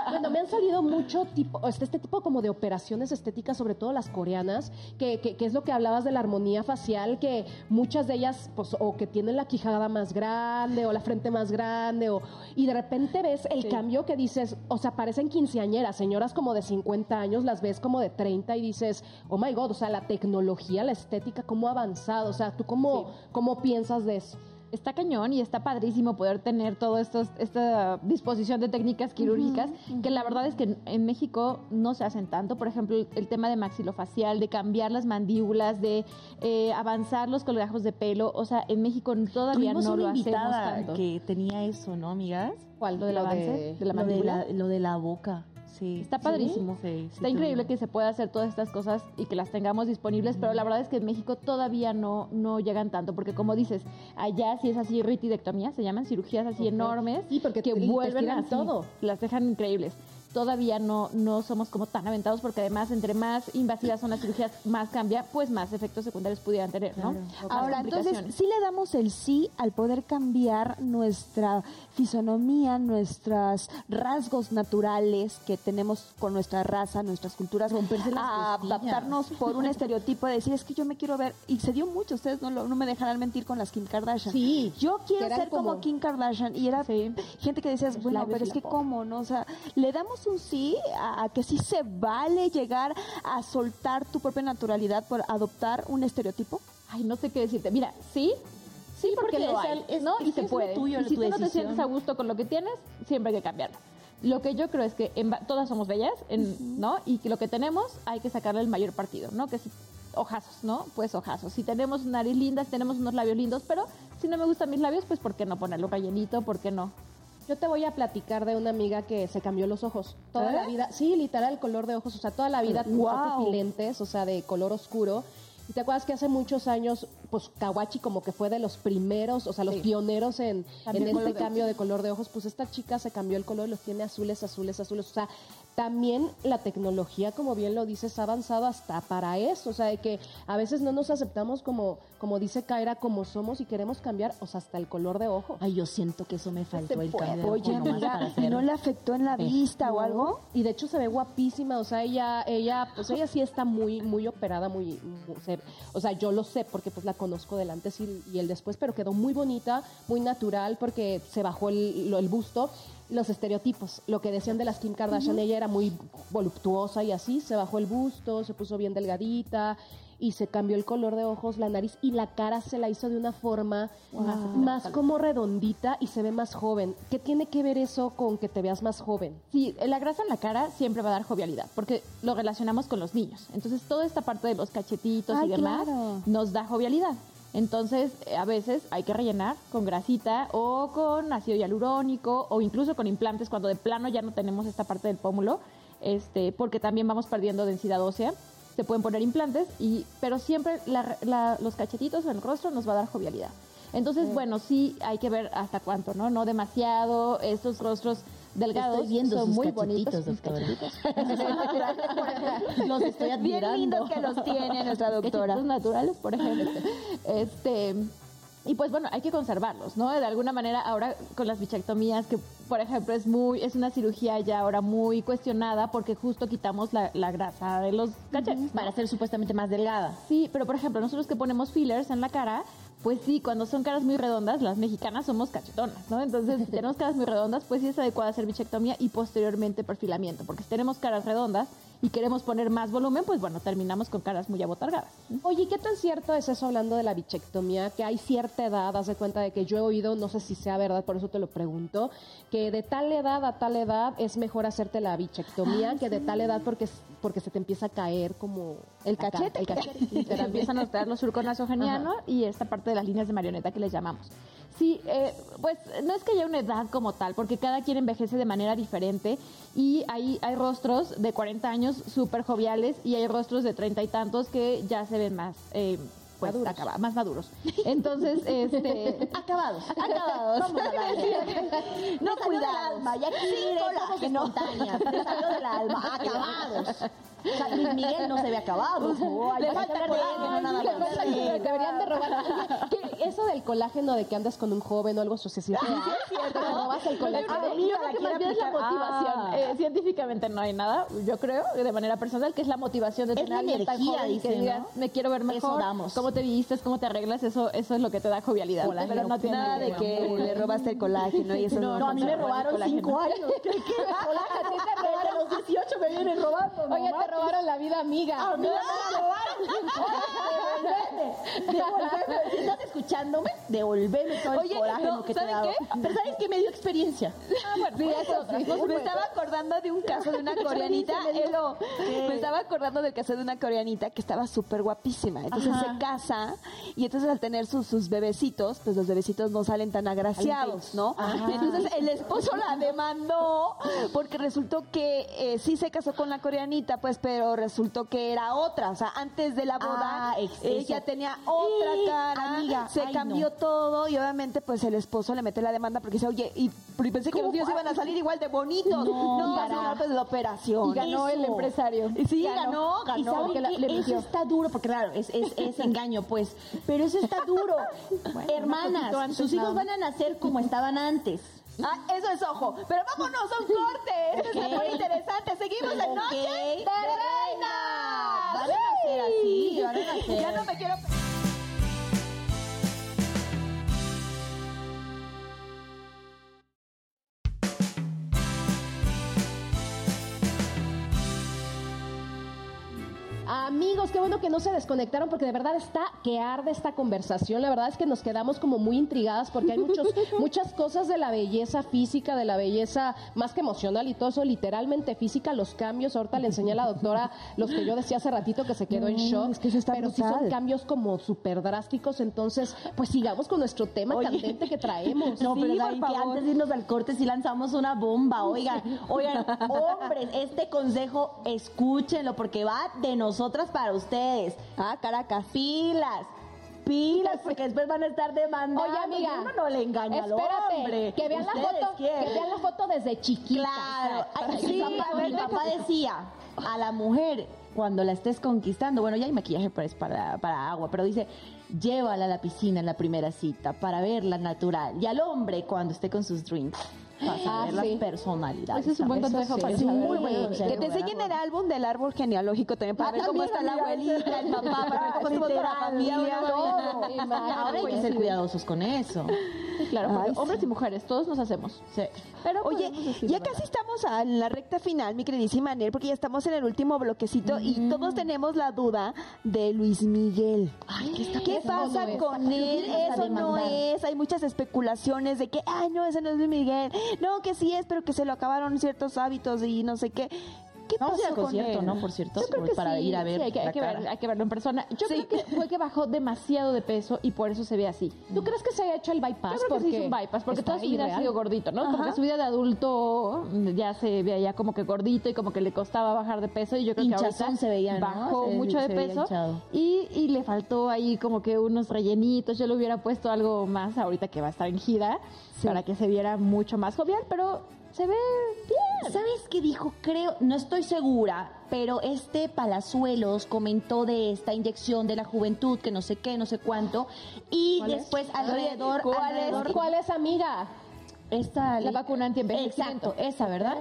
bueno, me han salido mucho tipo, este, este tipo como de operaciones estéticas, sobre todo las coreanas, que, que, que es lo que hablabas de la armonía facial, que muchas de ellas, pues, o que tienen la quijada más grande, o la frente más grande, o, y de repente ves el cambio que dices, o sea, parecen quinceañeras, señoras como de 50 años, las ves como de 30 y dices, oh my God, o sea, la tecnología, la estética, cómo ha avanzado, o sea, ¿tú cómo, cómo piensas de eso? Está cañón y está padrísimo poder tener toda esta disposición de técnicas quirúrgicas, que la verdad es que en, México no se hacen tanto. Por ejemplo, el, tema de maxilofacial, de cambiar las mandíbulas, de eh, avanzar los colgajos de pelo. O sea, en México todavía Tuvimos no lo hacemos tanto. que tenía eso, ¿no, amigas? ¿Cuál? Lo del Lo avance, de- de la lo, de mandíbula. la, lo de la boca. Sí. Está padrísimo. Sí, sí, Está increíble que se pueda hacer todas estas cosas y que las tengamos disponibles, pero la verdad es que en México todavía no, no llegan tanto, porque como dices, allá sí es así ritidectomía, se llaman cirugías así enormes Sí, porque que vuelven así, todo. las dejan increíbles. Todavía no, no somos como tan aventados porque además entre más invasivas son las cirugías, más cambia, pues más efectos secundarios pudieran tener, ¿no? Ahora, entonces, sí le damos el sí al poder cambiar nuestra fisonomía, nuestros rasgos naturales que tenemos con nuestra raza, nuestras culturas, a adaptarnos por un estereotipo de decir, es que yo me quiero ver, y se dio mucho, ustedes no, lo- no me dejarán mentir con las Kim Kardashian. Sí, Yo quiero ser como, como- Kim Kardashian, y era Sí. gente que decías, bueno, pero es que cómo, ¿no? O sea, le damos un sí a, a que sí se vale llegar a soltar tu propia naturalidad por adoptar un estereotipo. Ay, no sé qué decirte. Mira, sí, sí, porque, porque lo es hay, al- es- ¿no? es Y se puede. tuyo, y si no te sientes a gusto con lo que tienes, siempre hay que cambiarlo. Lo que yo creo es que en todas somos bellas, en- ¿no? Y que lo que tenemos hay que sacarle el mayor partido, ¿no? Que si ojazos, ¿no? Pues ojazos. Si tenemos nariz linda, si tenemos unos labios lindos, pero si no me gustan mis labios, pues ¿por qué no ponerlo rellenito? ¿Por qué no? Yo te voy a platicar de una amiga que se cambió los ojos. Toda la vida, sí, literal, el color de ojos, o sea, toda la vida Wow. ojos filentes, o sea, de color oscuro. Y te acuerdas que hace muchos años, pues Kawachi como que fue de los primeros, o sea, los pioneros en, en este cambio de color de ojos. Pues esta chica se cambió el color, los tiene azules, azules, azules. O sea, también la tecnología, como bien lo dices, ha avanzado hasta para eso. O sea, de que a veces no nos aceptamos como, como dice Kaira, como somos y queremos cambiar, o sea, hasta el color de ojo. Ay, yo siento que eso me faltó el cambio de Oye, ojo nomás amiga, para ¿y hacer- no le afectó en la vista o algo? Y de hecho se ve guapísima, o sea, ella, ella, pues ella sí está muy, muy operada, muy, muy- se- o sea, yo lo sé porque pues la conozco del antes y, y el después, pero quedó muy bonita, muy natural porque se bajó el, lo- el busto. Los estereotipos, lo que decían de las Kim Kardashian, ella era muy voluptuosa y así, se bajó el busto, se puso bien delgadita y se cambió el color de ojos, la nariz y la cara se la hizo de una forma más como redondita y se ve más joven. ¿Qué tiene que ver eso con que te veas más joven? Sí, la grasa en la cara siempre va a dar jovialidad, porque lo relacionamos con los niños. Entonces, toda esta parte de los cachetitos Ay, y demás claro. nos da jovialidad. Entonces, eh, a veces hay que rellenar con grasita o con ácido hialurónico o incluso con implantes cuando de plano ya no tenemos esta parte del pómulo, este, porque también vamos perdiendo densidad ósea. Se pueden poner implantes, y, pero siempre la- la- los cachetitos en el rostro nos va a dar jovialidad. Entonces, bueno, sí hay que ver hasta cuánto, ¿no? No demasiado. Estos rostros delgados Estoy viendo son sus muy bonitos. doctora. Los estoy admirando. Bien lindos que los tiene nuestra doctora. Cachetitos naturales, por ejemplo. este, Y pues bueno, hay que conservarlos, ¿no? De alguna manera ahora con las bichectomías, que por ejemplo es muy, es una cirugía ya ahora muy cuestionada porque justo quitamos la, la grasa de los cachetes. Para ser supuestamente más delgada. Sí, pero por ejemplo, nosotros que ponemos fillers en la cara, pues sí, cuando son caras muy redondas, las mexicanas somos cachetonas, ¿no? Entonces, si tenemos caras muy redondas, pues sí es adecuado hacer bichectomía y posteriormente perfilamiento, porque si tenemos caras redondas y queremos poner más volumen, pues bueno, terminamos con caras muy abotargadas. Oye, ¿qué tan cierto es eso hablando de la bichectomía? Que hay cierta edad, haz de cuenta de que yo he oído, no sé si sea verdad, por eso te lo pregunto, que de tal edad a tal edad es mejor hacerte la bichectomía que de tal edad porque, porque se te empieza a caer como El acá, cachete, el cachete. Te literal. empiezan a traer los surcos nasogenianos y esta parte de las líneas de marioneta que les llamamos. Sí, eh, pues no es que haya una edad como tal, porque cada quien envejece de manera diferente y hay, hay rostros de 40 años súper joviales y hay rostros de 30 y tantos que ya se ven más... eh, pues, Maduros. acaba- más maduros. Entonces, este... Acabados. Acabados. Vamos a. No cuidados. alma, ya quieres, somos espontáneas. Salió del alma. Acabados. O sea, Luis Miguel no se ve acabado. Le falta colágeno, nada más. Sí. deberían de robar. Oye, ¿qué- Eso del colágeno de que andas con un joven o algo así, ¿sí es? ¿Te robas el colágeno? que- yo creo que más bien es la aplicar. motivación. Ah. Eh, científicamente no hay nada, yo creo, de manera personal, que es la motivación de Es tener a tan energía, joven que dice, digas, ¿no? me quiero ver Eso mejor, damos. cómo te vistes, cómo te arreglas, eso, eso es lo que te da jovialidad. Colágeno, pero no tiene Nada de que le robaste el colágeno y eso no. No, a mí me robaron cinco años. ¿Qué, qué colágeno? Desde los 18 me vienen robando. Oye, te robaron la vida, amiga. A mí me robaron cinco años. Devolveme. Devolveme. Si estás escuchándome, devolveme todo el Oye, colágeno no, que te he ¿saben dado. qué? Pero ¿sabes qué me dio experiencia? Ah, bueno, Sí, pues, eso sí. pues, me estaba acordando de un caso de una coreanita. Elo, me estaba acordando del caso de una coreanita que estaba súper guapísima. Entonces Ajá. se casa y entonces al tener sus, sus bebecitos, pues los bebecitos no salen tan agraciados, ¿no? Entonces el esposo la demandó porque resultó que eh, sí se casó con la coreanita, pues, pero resultó que era otra. O sea, antes de la boda Ah, ex- ella eso. tenía otra Sí, cara, amiga, se ay, cambió no. todo y obviamente pues el esposo le mete la demanda porque dice, oye, y y pensé que ¿Cómo los fue? iban a salir igual de bonitos. No, No, pues la operación. Y ganó el empresario. Y Sí, ganó, Y ganó. la- le eso está duro, porque claro, es, es, es engaño, pues. Pero eso está duro. Hermanas, sus hijos van a nacer como estaban antes. Ah, eso es ojo. Pero vámonos a un corte. Esto Ok. está muy interesante. Seguimos en. Noche de Reinas. Van a nacer así, van a nacer. Ya no me quiero... Amigos, qué bueno que no se desconectaron porque de verdad está que arde esta conversación. La verdad es que nos quedamos como muy intrigadas porque hay muchos, muchas cosas de la belleza física, de la belleza más que emocional y todo eso, literalmente física, los cambios. Ahorita le enseñé a la doctora los que yo decía hace ratito que se quedó en shock. es que eso está pero sí son brutal. cambios como súper drásticos. Entonces, pues sigamos con nuestro tema Oye. candente que traemos. No, Sí, pero que antes de irnos al corte sí lanzamos una bomba. Oigan, oigan, hombres, este consejo escúchenlo porque va de nosotras para ustedes. Ah, Caracas, pilas. Pilas, porque después van a estar demandando. Oye, amiga, uno no le engaña al espérate, hombre. que vean la ¿Ustedes foto, que vean la foto desde chiquita. Claro. o sea, Ay, sí, mi, papá, mi papá decía a la mujer cuando la estés conquistando, bueno, ya hay maquillaje para, para agua, pero dice, llévala a la piscina en la primera cita para verla natural. Y al hombre cuando esté con sus drinks, para Ah, saber sí. las personalidades. Ese es un buen consejo Eso para sí, saber. muy buen Que consejo, te enseñen el álbum del árbol genealógico también para Ah, ver cómo está la abuelita, el papá, para ver cómo estuvo toda la familia. todo. Sí, Ahora hay que ser cuidadosos con eso. Sí, claro, porque Ay, sí. hombres y mujeres, todos nos hacemos. Sí. Pero Oye, ya casi estamos a la recta final, mi queridísima Anel, porque ya estamos en el último bloquecito y todos tenemos la duda de Luis Miguel. ¿Qué pasa no es. con él? Eso no es. Hay muchas especulaciones de que, ay, no, ese no es Luis Miguel. No, que sí es, pero que se lo acabaron ciertos hábitos y no sé qué. ¿Qué Vamos a ir pasó al con concierto, él? ¿no? Por cierto, Yo creo que para sí, ir a ver sí, hay que, hay la que cara. ver- hay que verlo en persona. Yo Sí. creo que fue que bajó demasiado de peso y por eso se ve así. ¿Tú crees que se haya hecho el Yo bypass? creo que se hizo un bypass, porque toda su vida ha sido gordito, ¿no? Como que su vida de adulto ya se veía como que gordito y como que le costaba bajar de peso y yo creo que Hinchazón ahorita se veía, ¿no? bajó Se- mucho de se peso y, y le faltó ahí como que unos rellenitos. Yo le hubiera puesto algo más ahorita que va a estar en gira para que se viera mucho más jovial, pero se ve bien. ¿Sabes qué dijo? Creo, no estoy segura, pero este Palazuelos comentó de esta inyección de la juventud, que no sé qué, no sé cuánto, y después alrededor, ¿Cuál alrededor- es, ¿Cuál es, amiga? esta La vacuna antienvejecimiento. Exacto, esa, ¿verdad?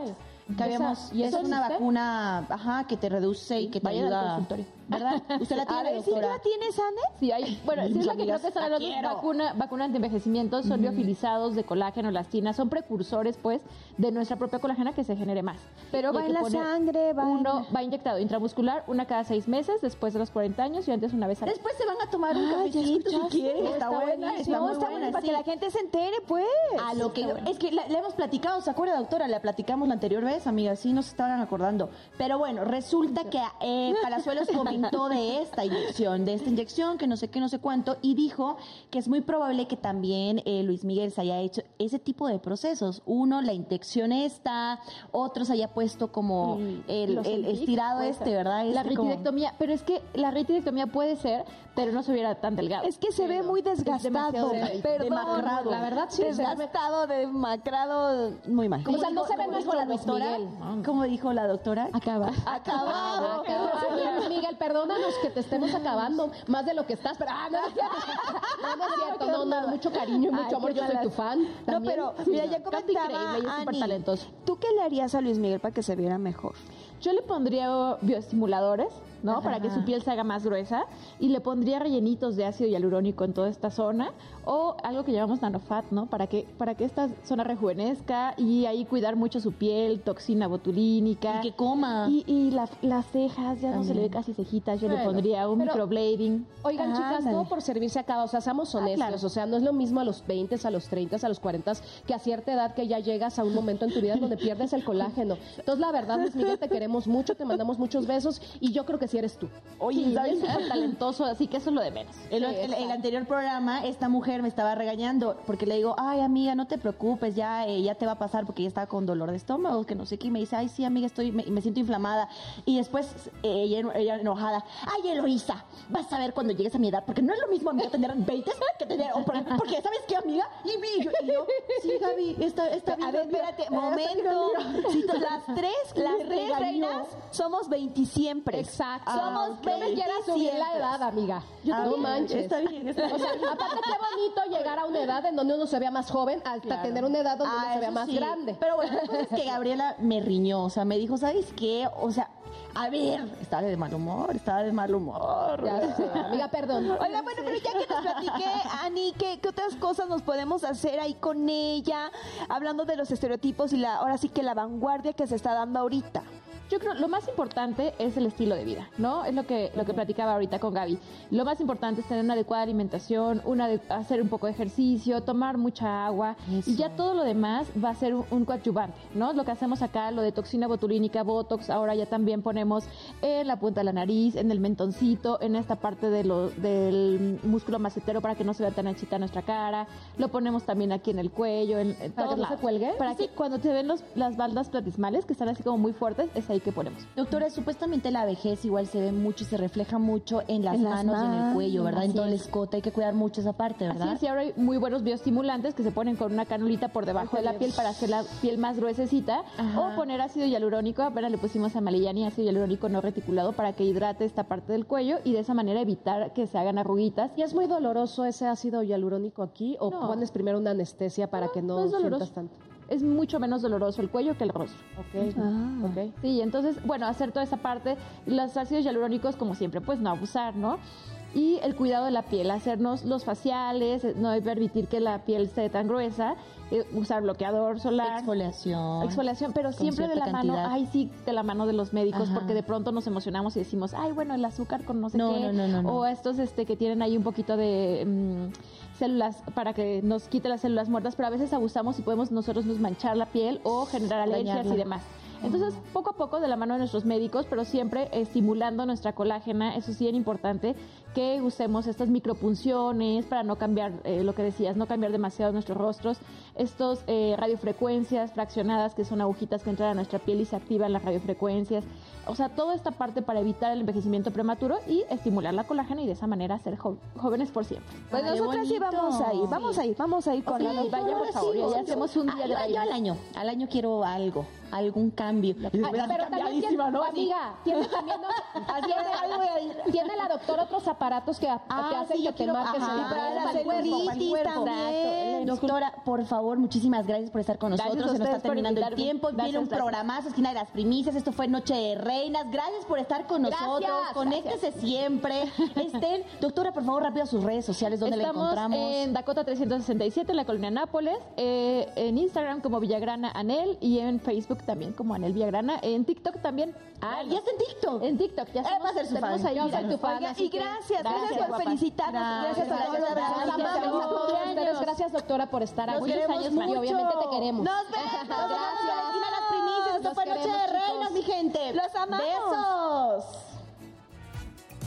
Que habíamos, y es ¿eso una vacuna, ajá, que te reduce y que te Vayan al ayuda, consultorio. ¿Verdad? ¿Usted la A tiene, ver, ¿sí la tienes, Anne? Sí, hay, bueno, sí es la que creo que son la las quiero. vacuna, vacuna antienvejecimiento, son biofilizados de colágeno, elastina, son precursores, pues, de nuestra propia colágena que se genere más. Pero Y va en la sangre, va en- Uno va inyectado intramuscular, una cada seis meses, después de los 40 años y antes una vez al año. Después se van a tomar un Ay, ¿ya cafecito si quieren. Está, buena, está muy está buena, buena, para sí. que la gente se entere, pues. A lo que es que la, la hemos platicado, ¿se acuerda, doctora? La platicamos la anterior vez, amiga, sí nos estaban acordando. Pero bueno, resulta que eh, Palazuelos comentó de esta inyección, de esta inyección, que no sé qué, no sé cuánto, y dijo que es muy probable que también eh, Luis Miguel se haya hecho ese tipo de procesos. Uno, la inyección esta, otro se haya puesto como el, estirado este, ser. ¿verdad? La Este como- ritidectomía, pero es que la ritidectomía puede ser, pero no se hubiera tan delgado. Es que se ve muy desgastado. de- Perdón, demacrado. La verdad, sí, Desgastado, demacrado, muy mal. O sea, no se ve ¿Cómo nuestro dijo la doctora? Miguel. ¿Cómo dijo la doctora? Acaba. Acabado. Oye, Luis Miguel, perdónanos que te estemos acabando más de lo que estás, pero ah, no, no es cierto. No, no es cierto, no, no, mucho cariño y mucho Ay, amor, yo soy tu fan. No, también. pero Sí, mira, no. ya comentaba Ani. ¿Tú qué le harías a Luis Miguel para que se viera mejor? Yo le pondría bioestimuladores, ¿no? Para que su piel se haga más gruesa y le pondría rellenitos de ácido hialurónico en toda esta zona o algo que llamamos nanofat, ¿no? Para que para que esta zona rejuvenezca y ahí cuidar mucho su piel, toxina botulínica. Y que coma. Y, y la- las cejas, ya no se le ve casi cejitas, yo le pondría un pero- microblading. Oigan, Ah, chicas, ándale. todo por servirse acá, o sea, seamos honestos, claro. o sea, no es lo mismo a los 20, a los 30, a los 40, que a cierta edad que ya llegas a un momento en tu vida donde pierdes el colágeno. Entonces, la verdad, Luis Miguel, te queremos mucho, te mandamos muchos besos y yo creo que sí eres tú. Oye, Sí, ¿sabes? ¿sabes? súper talentoso, así que eso es lo de menos. El, el- el anterior programa, esta mujer me estaba regañando porque le digo, ay amiga, no te preocupes, ya, eh, ya te va a pasar porque ella estaba con dolor de estómago, que no sé qué, y me dice, ay sí amiga, estoy, me, me siento inflamada. Y después eh, ella, ella enojada, ay Eloisa, vas a ver cuando llegues a mi edad, porque no es lo mismo amiga tener 20 que tener, porque ¿sabes qué amiga? Y, mi- y yo, y yo, sí Gaby, está, está bien. A ver, espérate, momento. amiga". Sí, las tres, las tres reinas somos 20 siempre. Exacto. Somos no me 20 quieras subir la edad, amiga. Ah, no bien, manches. está bien, está O sea, aparte qué bonito llegar a una edad en donde uno se vea más joven hasta tener una edad donde Ah, uno se vea más sí. grande. Pero bueno, es que Gabriela me riñó, o sea, me dijo, ¿sabes qué? O sea, a ver, estaba de mal humor, estaba de mal humor. Ya sé, amiga, perdón. Oiga, bueno, pero ya que nos platique, Ani, ¿qué, qué otras cosas nos podemos hacer ahí con ella? Hablando de los estereotipos y la, ahora sí que la vanguardia que se está dando ahorita. Yo creo lo más importante es el estilo de vida, ¿no? Es lo que lo que platicaba ahorita con Gaby. Lo más importante es tener una adecuada alimentación, una hacer un poco de ejercicio, tomar mucha agua y ya todo lo demás va a ser un, un coadyuvante, ¿no? Lo que hacemos acá, lo de toxina botulínica, botox, ahora ya también ponemos en la punta de la nariz, en el mentoncito, en esta parte de lo, del músculo macetero para que no se vea tan anchita nuestra cara. Lo ponemos también aquí en el cuello, en, en ¿Para que no se cuelgue? Para que cuando te ven los, las baldas platismales que están así como muy fuertes, es ahí que ponemos. Doctora, supuestamente la vejez igual se ve mucho y se refleja mucho en las En las manos y en el cuello, ¿verdad? En todo el es. escote, hay que cuidar mucho esa parte, ¿verdad? Así es, y ahora hay muy buenos bioestimulantes que se ponen con una canulita por debajo de la piel para hacer la piel más gruesecita. O poner ácido hialurónico, apenas le pusimos a Malillani ácido hialurónico no reticulado para que hidrate esta parte del cuello y de esa manera evitar que se hagan arruguitas. ¿Y es muy doloroso ese ácido hialurónico aquí o No. pones primero una anestesia para que no, no sientas tanto? Es mucho menos doloroso el cuello que el rostro. Ok, Ah. ok. Sí, entonces, bueno, hacer toda esa parte, los ácidos hialurónicos, como siempre, pues no abusar, ¿no? Y el cuidado de la piel, hacernos los faciales, no permitir que la piel esté tan gruesa, eh, usar bloqueador solar. Exfoliación. Exfoliación, pero siempre de la mano, ay sí, de la mano de los médicos, Ajá. porque de pronto nos emocionamos y decimos, ay, bueno, el azúcar con no sé No, qué, no, no, no, no. o estos este que tienen ahí un poquito de mm, células para que nos quite las células muertas, pero a veces abusamos y podemos nosotros nos manchar la piel o generar alergias Dañarla. y demás. Entonces, poco a poco, de la mano de nuestros médicos, pero siempre estimulando nuestra colágena, eso sí era importante, que usemos estas micropunciones para no cambiar, eh, lo que decías, no cambiar demasiado nuestros rostros, estos eh, radiofrecuencias fraccionadas, que son agujitas que entran a nuestra piel y se activan las radiofrecuencias, o sea, toda esta parte para evitar el envejecimiento prematuro y estimular la colágena y de esa manera ser jo- jóvenes por siempre. Pues Ay, nosotras sí vamos a ir, vamos a ir, vamos a ir con Sí, la vaya, por favor, ya hacemos un día Ah, de yo, al año, al año quiero algo. algún cambio. Ah, pero también tiene, amiga, tiene también tiene, tiene la doctora otros aparatos que a- Ah, te hacen sí, que yo te quiero- marques ajá, el para la para el cuerpo, para el celulitis cuerpo. también. Doctora, por favor, muchísimas gracias por estar con Gracias nosotros. Se nos está ustedes por terminando el invitarme. tiempo. Viene Gracias, un gracias. programazo, esquina de las primicias. Esto fue Noche de Reinas. Gracias por estar con Gracias, nosotros. gracias. Conéctese siempre. Estén, doctora, por favor, rápido a sus redes sociales donde la Estamos encontramos. en Dakota 367 en la colonia Nápoles, eh, en Instagram como Villagrana Anel y en Facebook también como Anel Villagrana, en TikTok también. Ah, ya está en TikTok. En TikTok, ya Eh, va a ser su fan. Yo soy tu fan, Oiga, así y que- gracias, gracias, por guapa. felicitarnos. Gracias, Gracias, a todos. gracias, gracias. amamos. Gracias. Gracias, doctora, por estar Nos aquí. queremos Y mucho. obviamente te queremos. Nos vemos. Gracias. Esquina de las primicias. Esto fue Noche de Reinas, mi gente. Los amamos. Besos.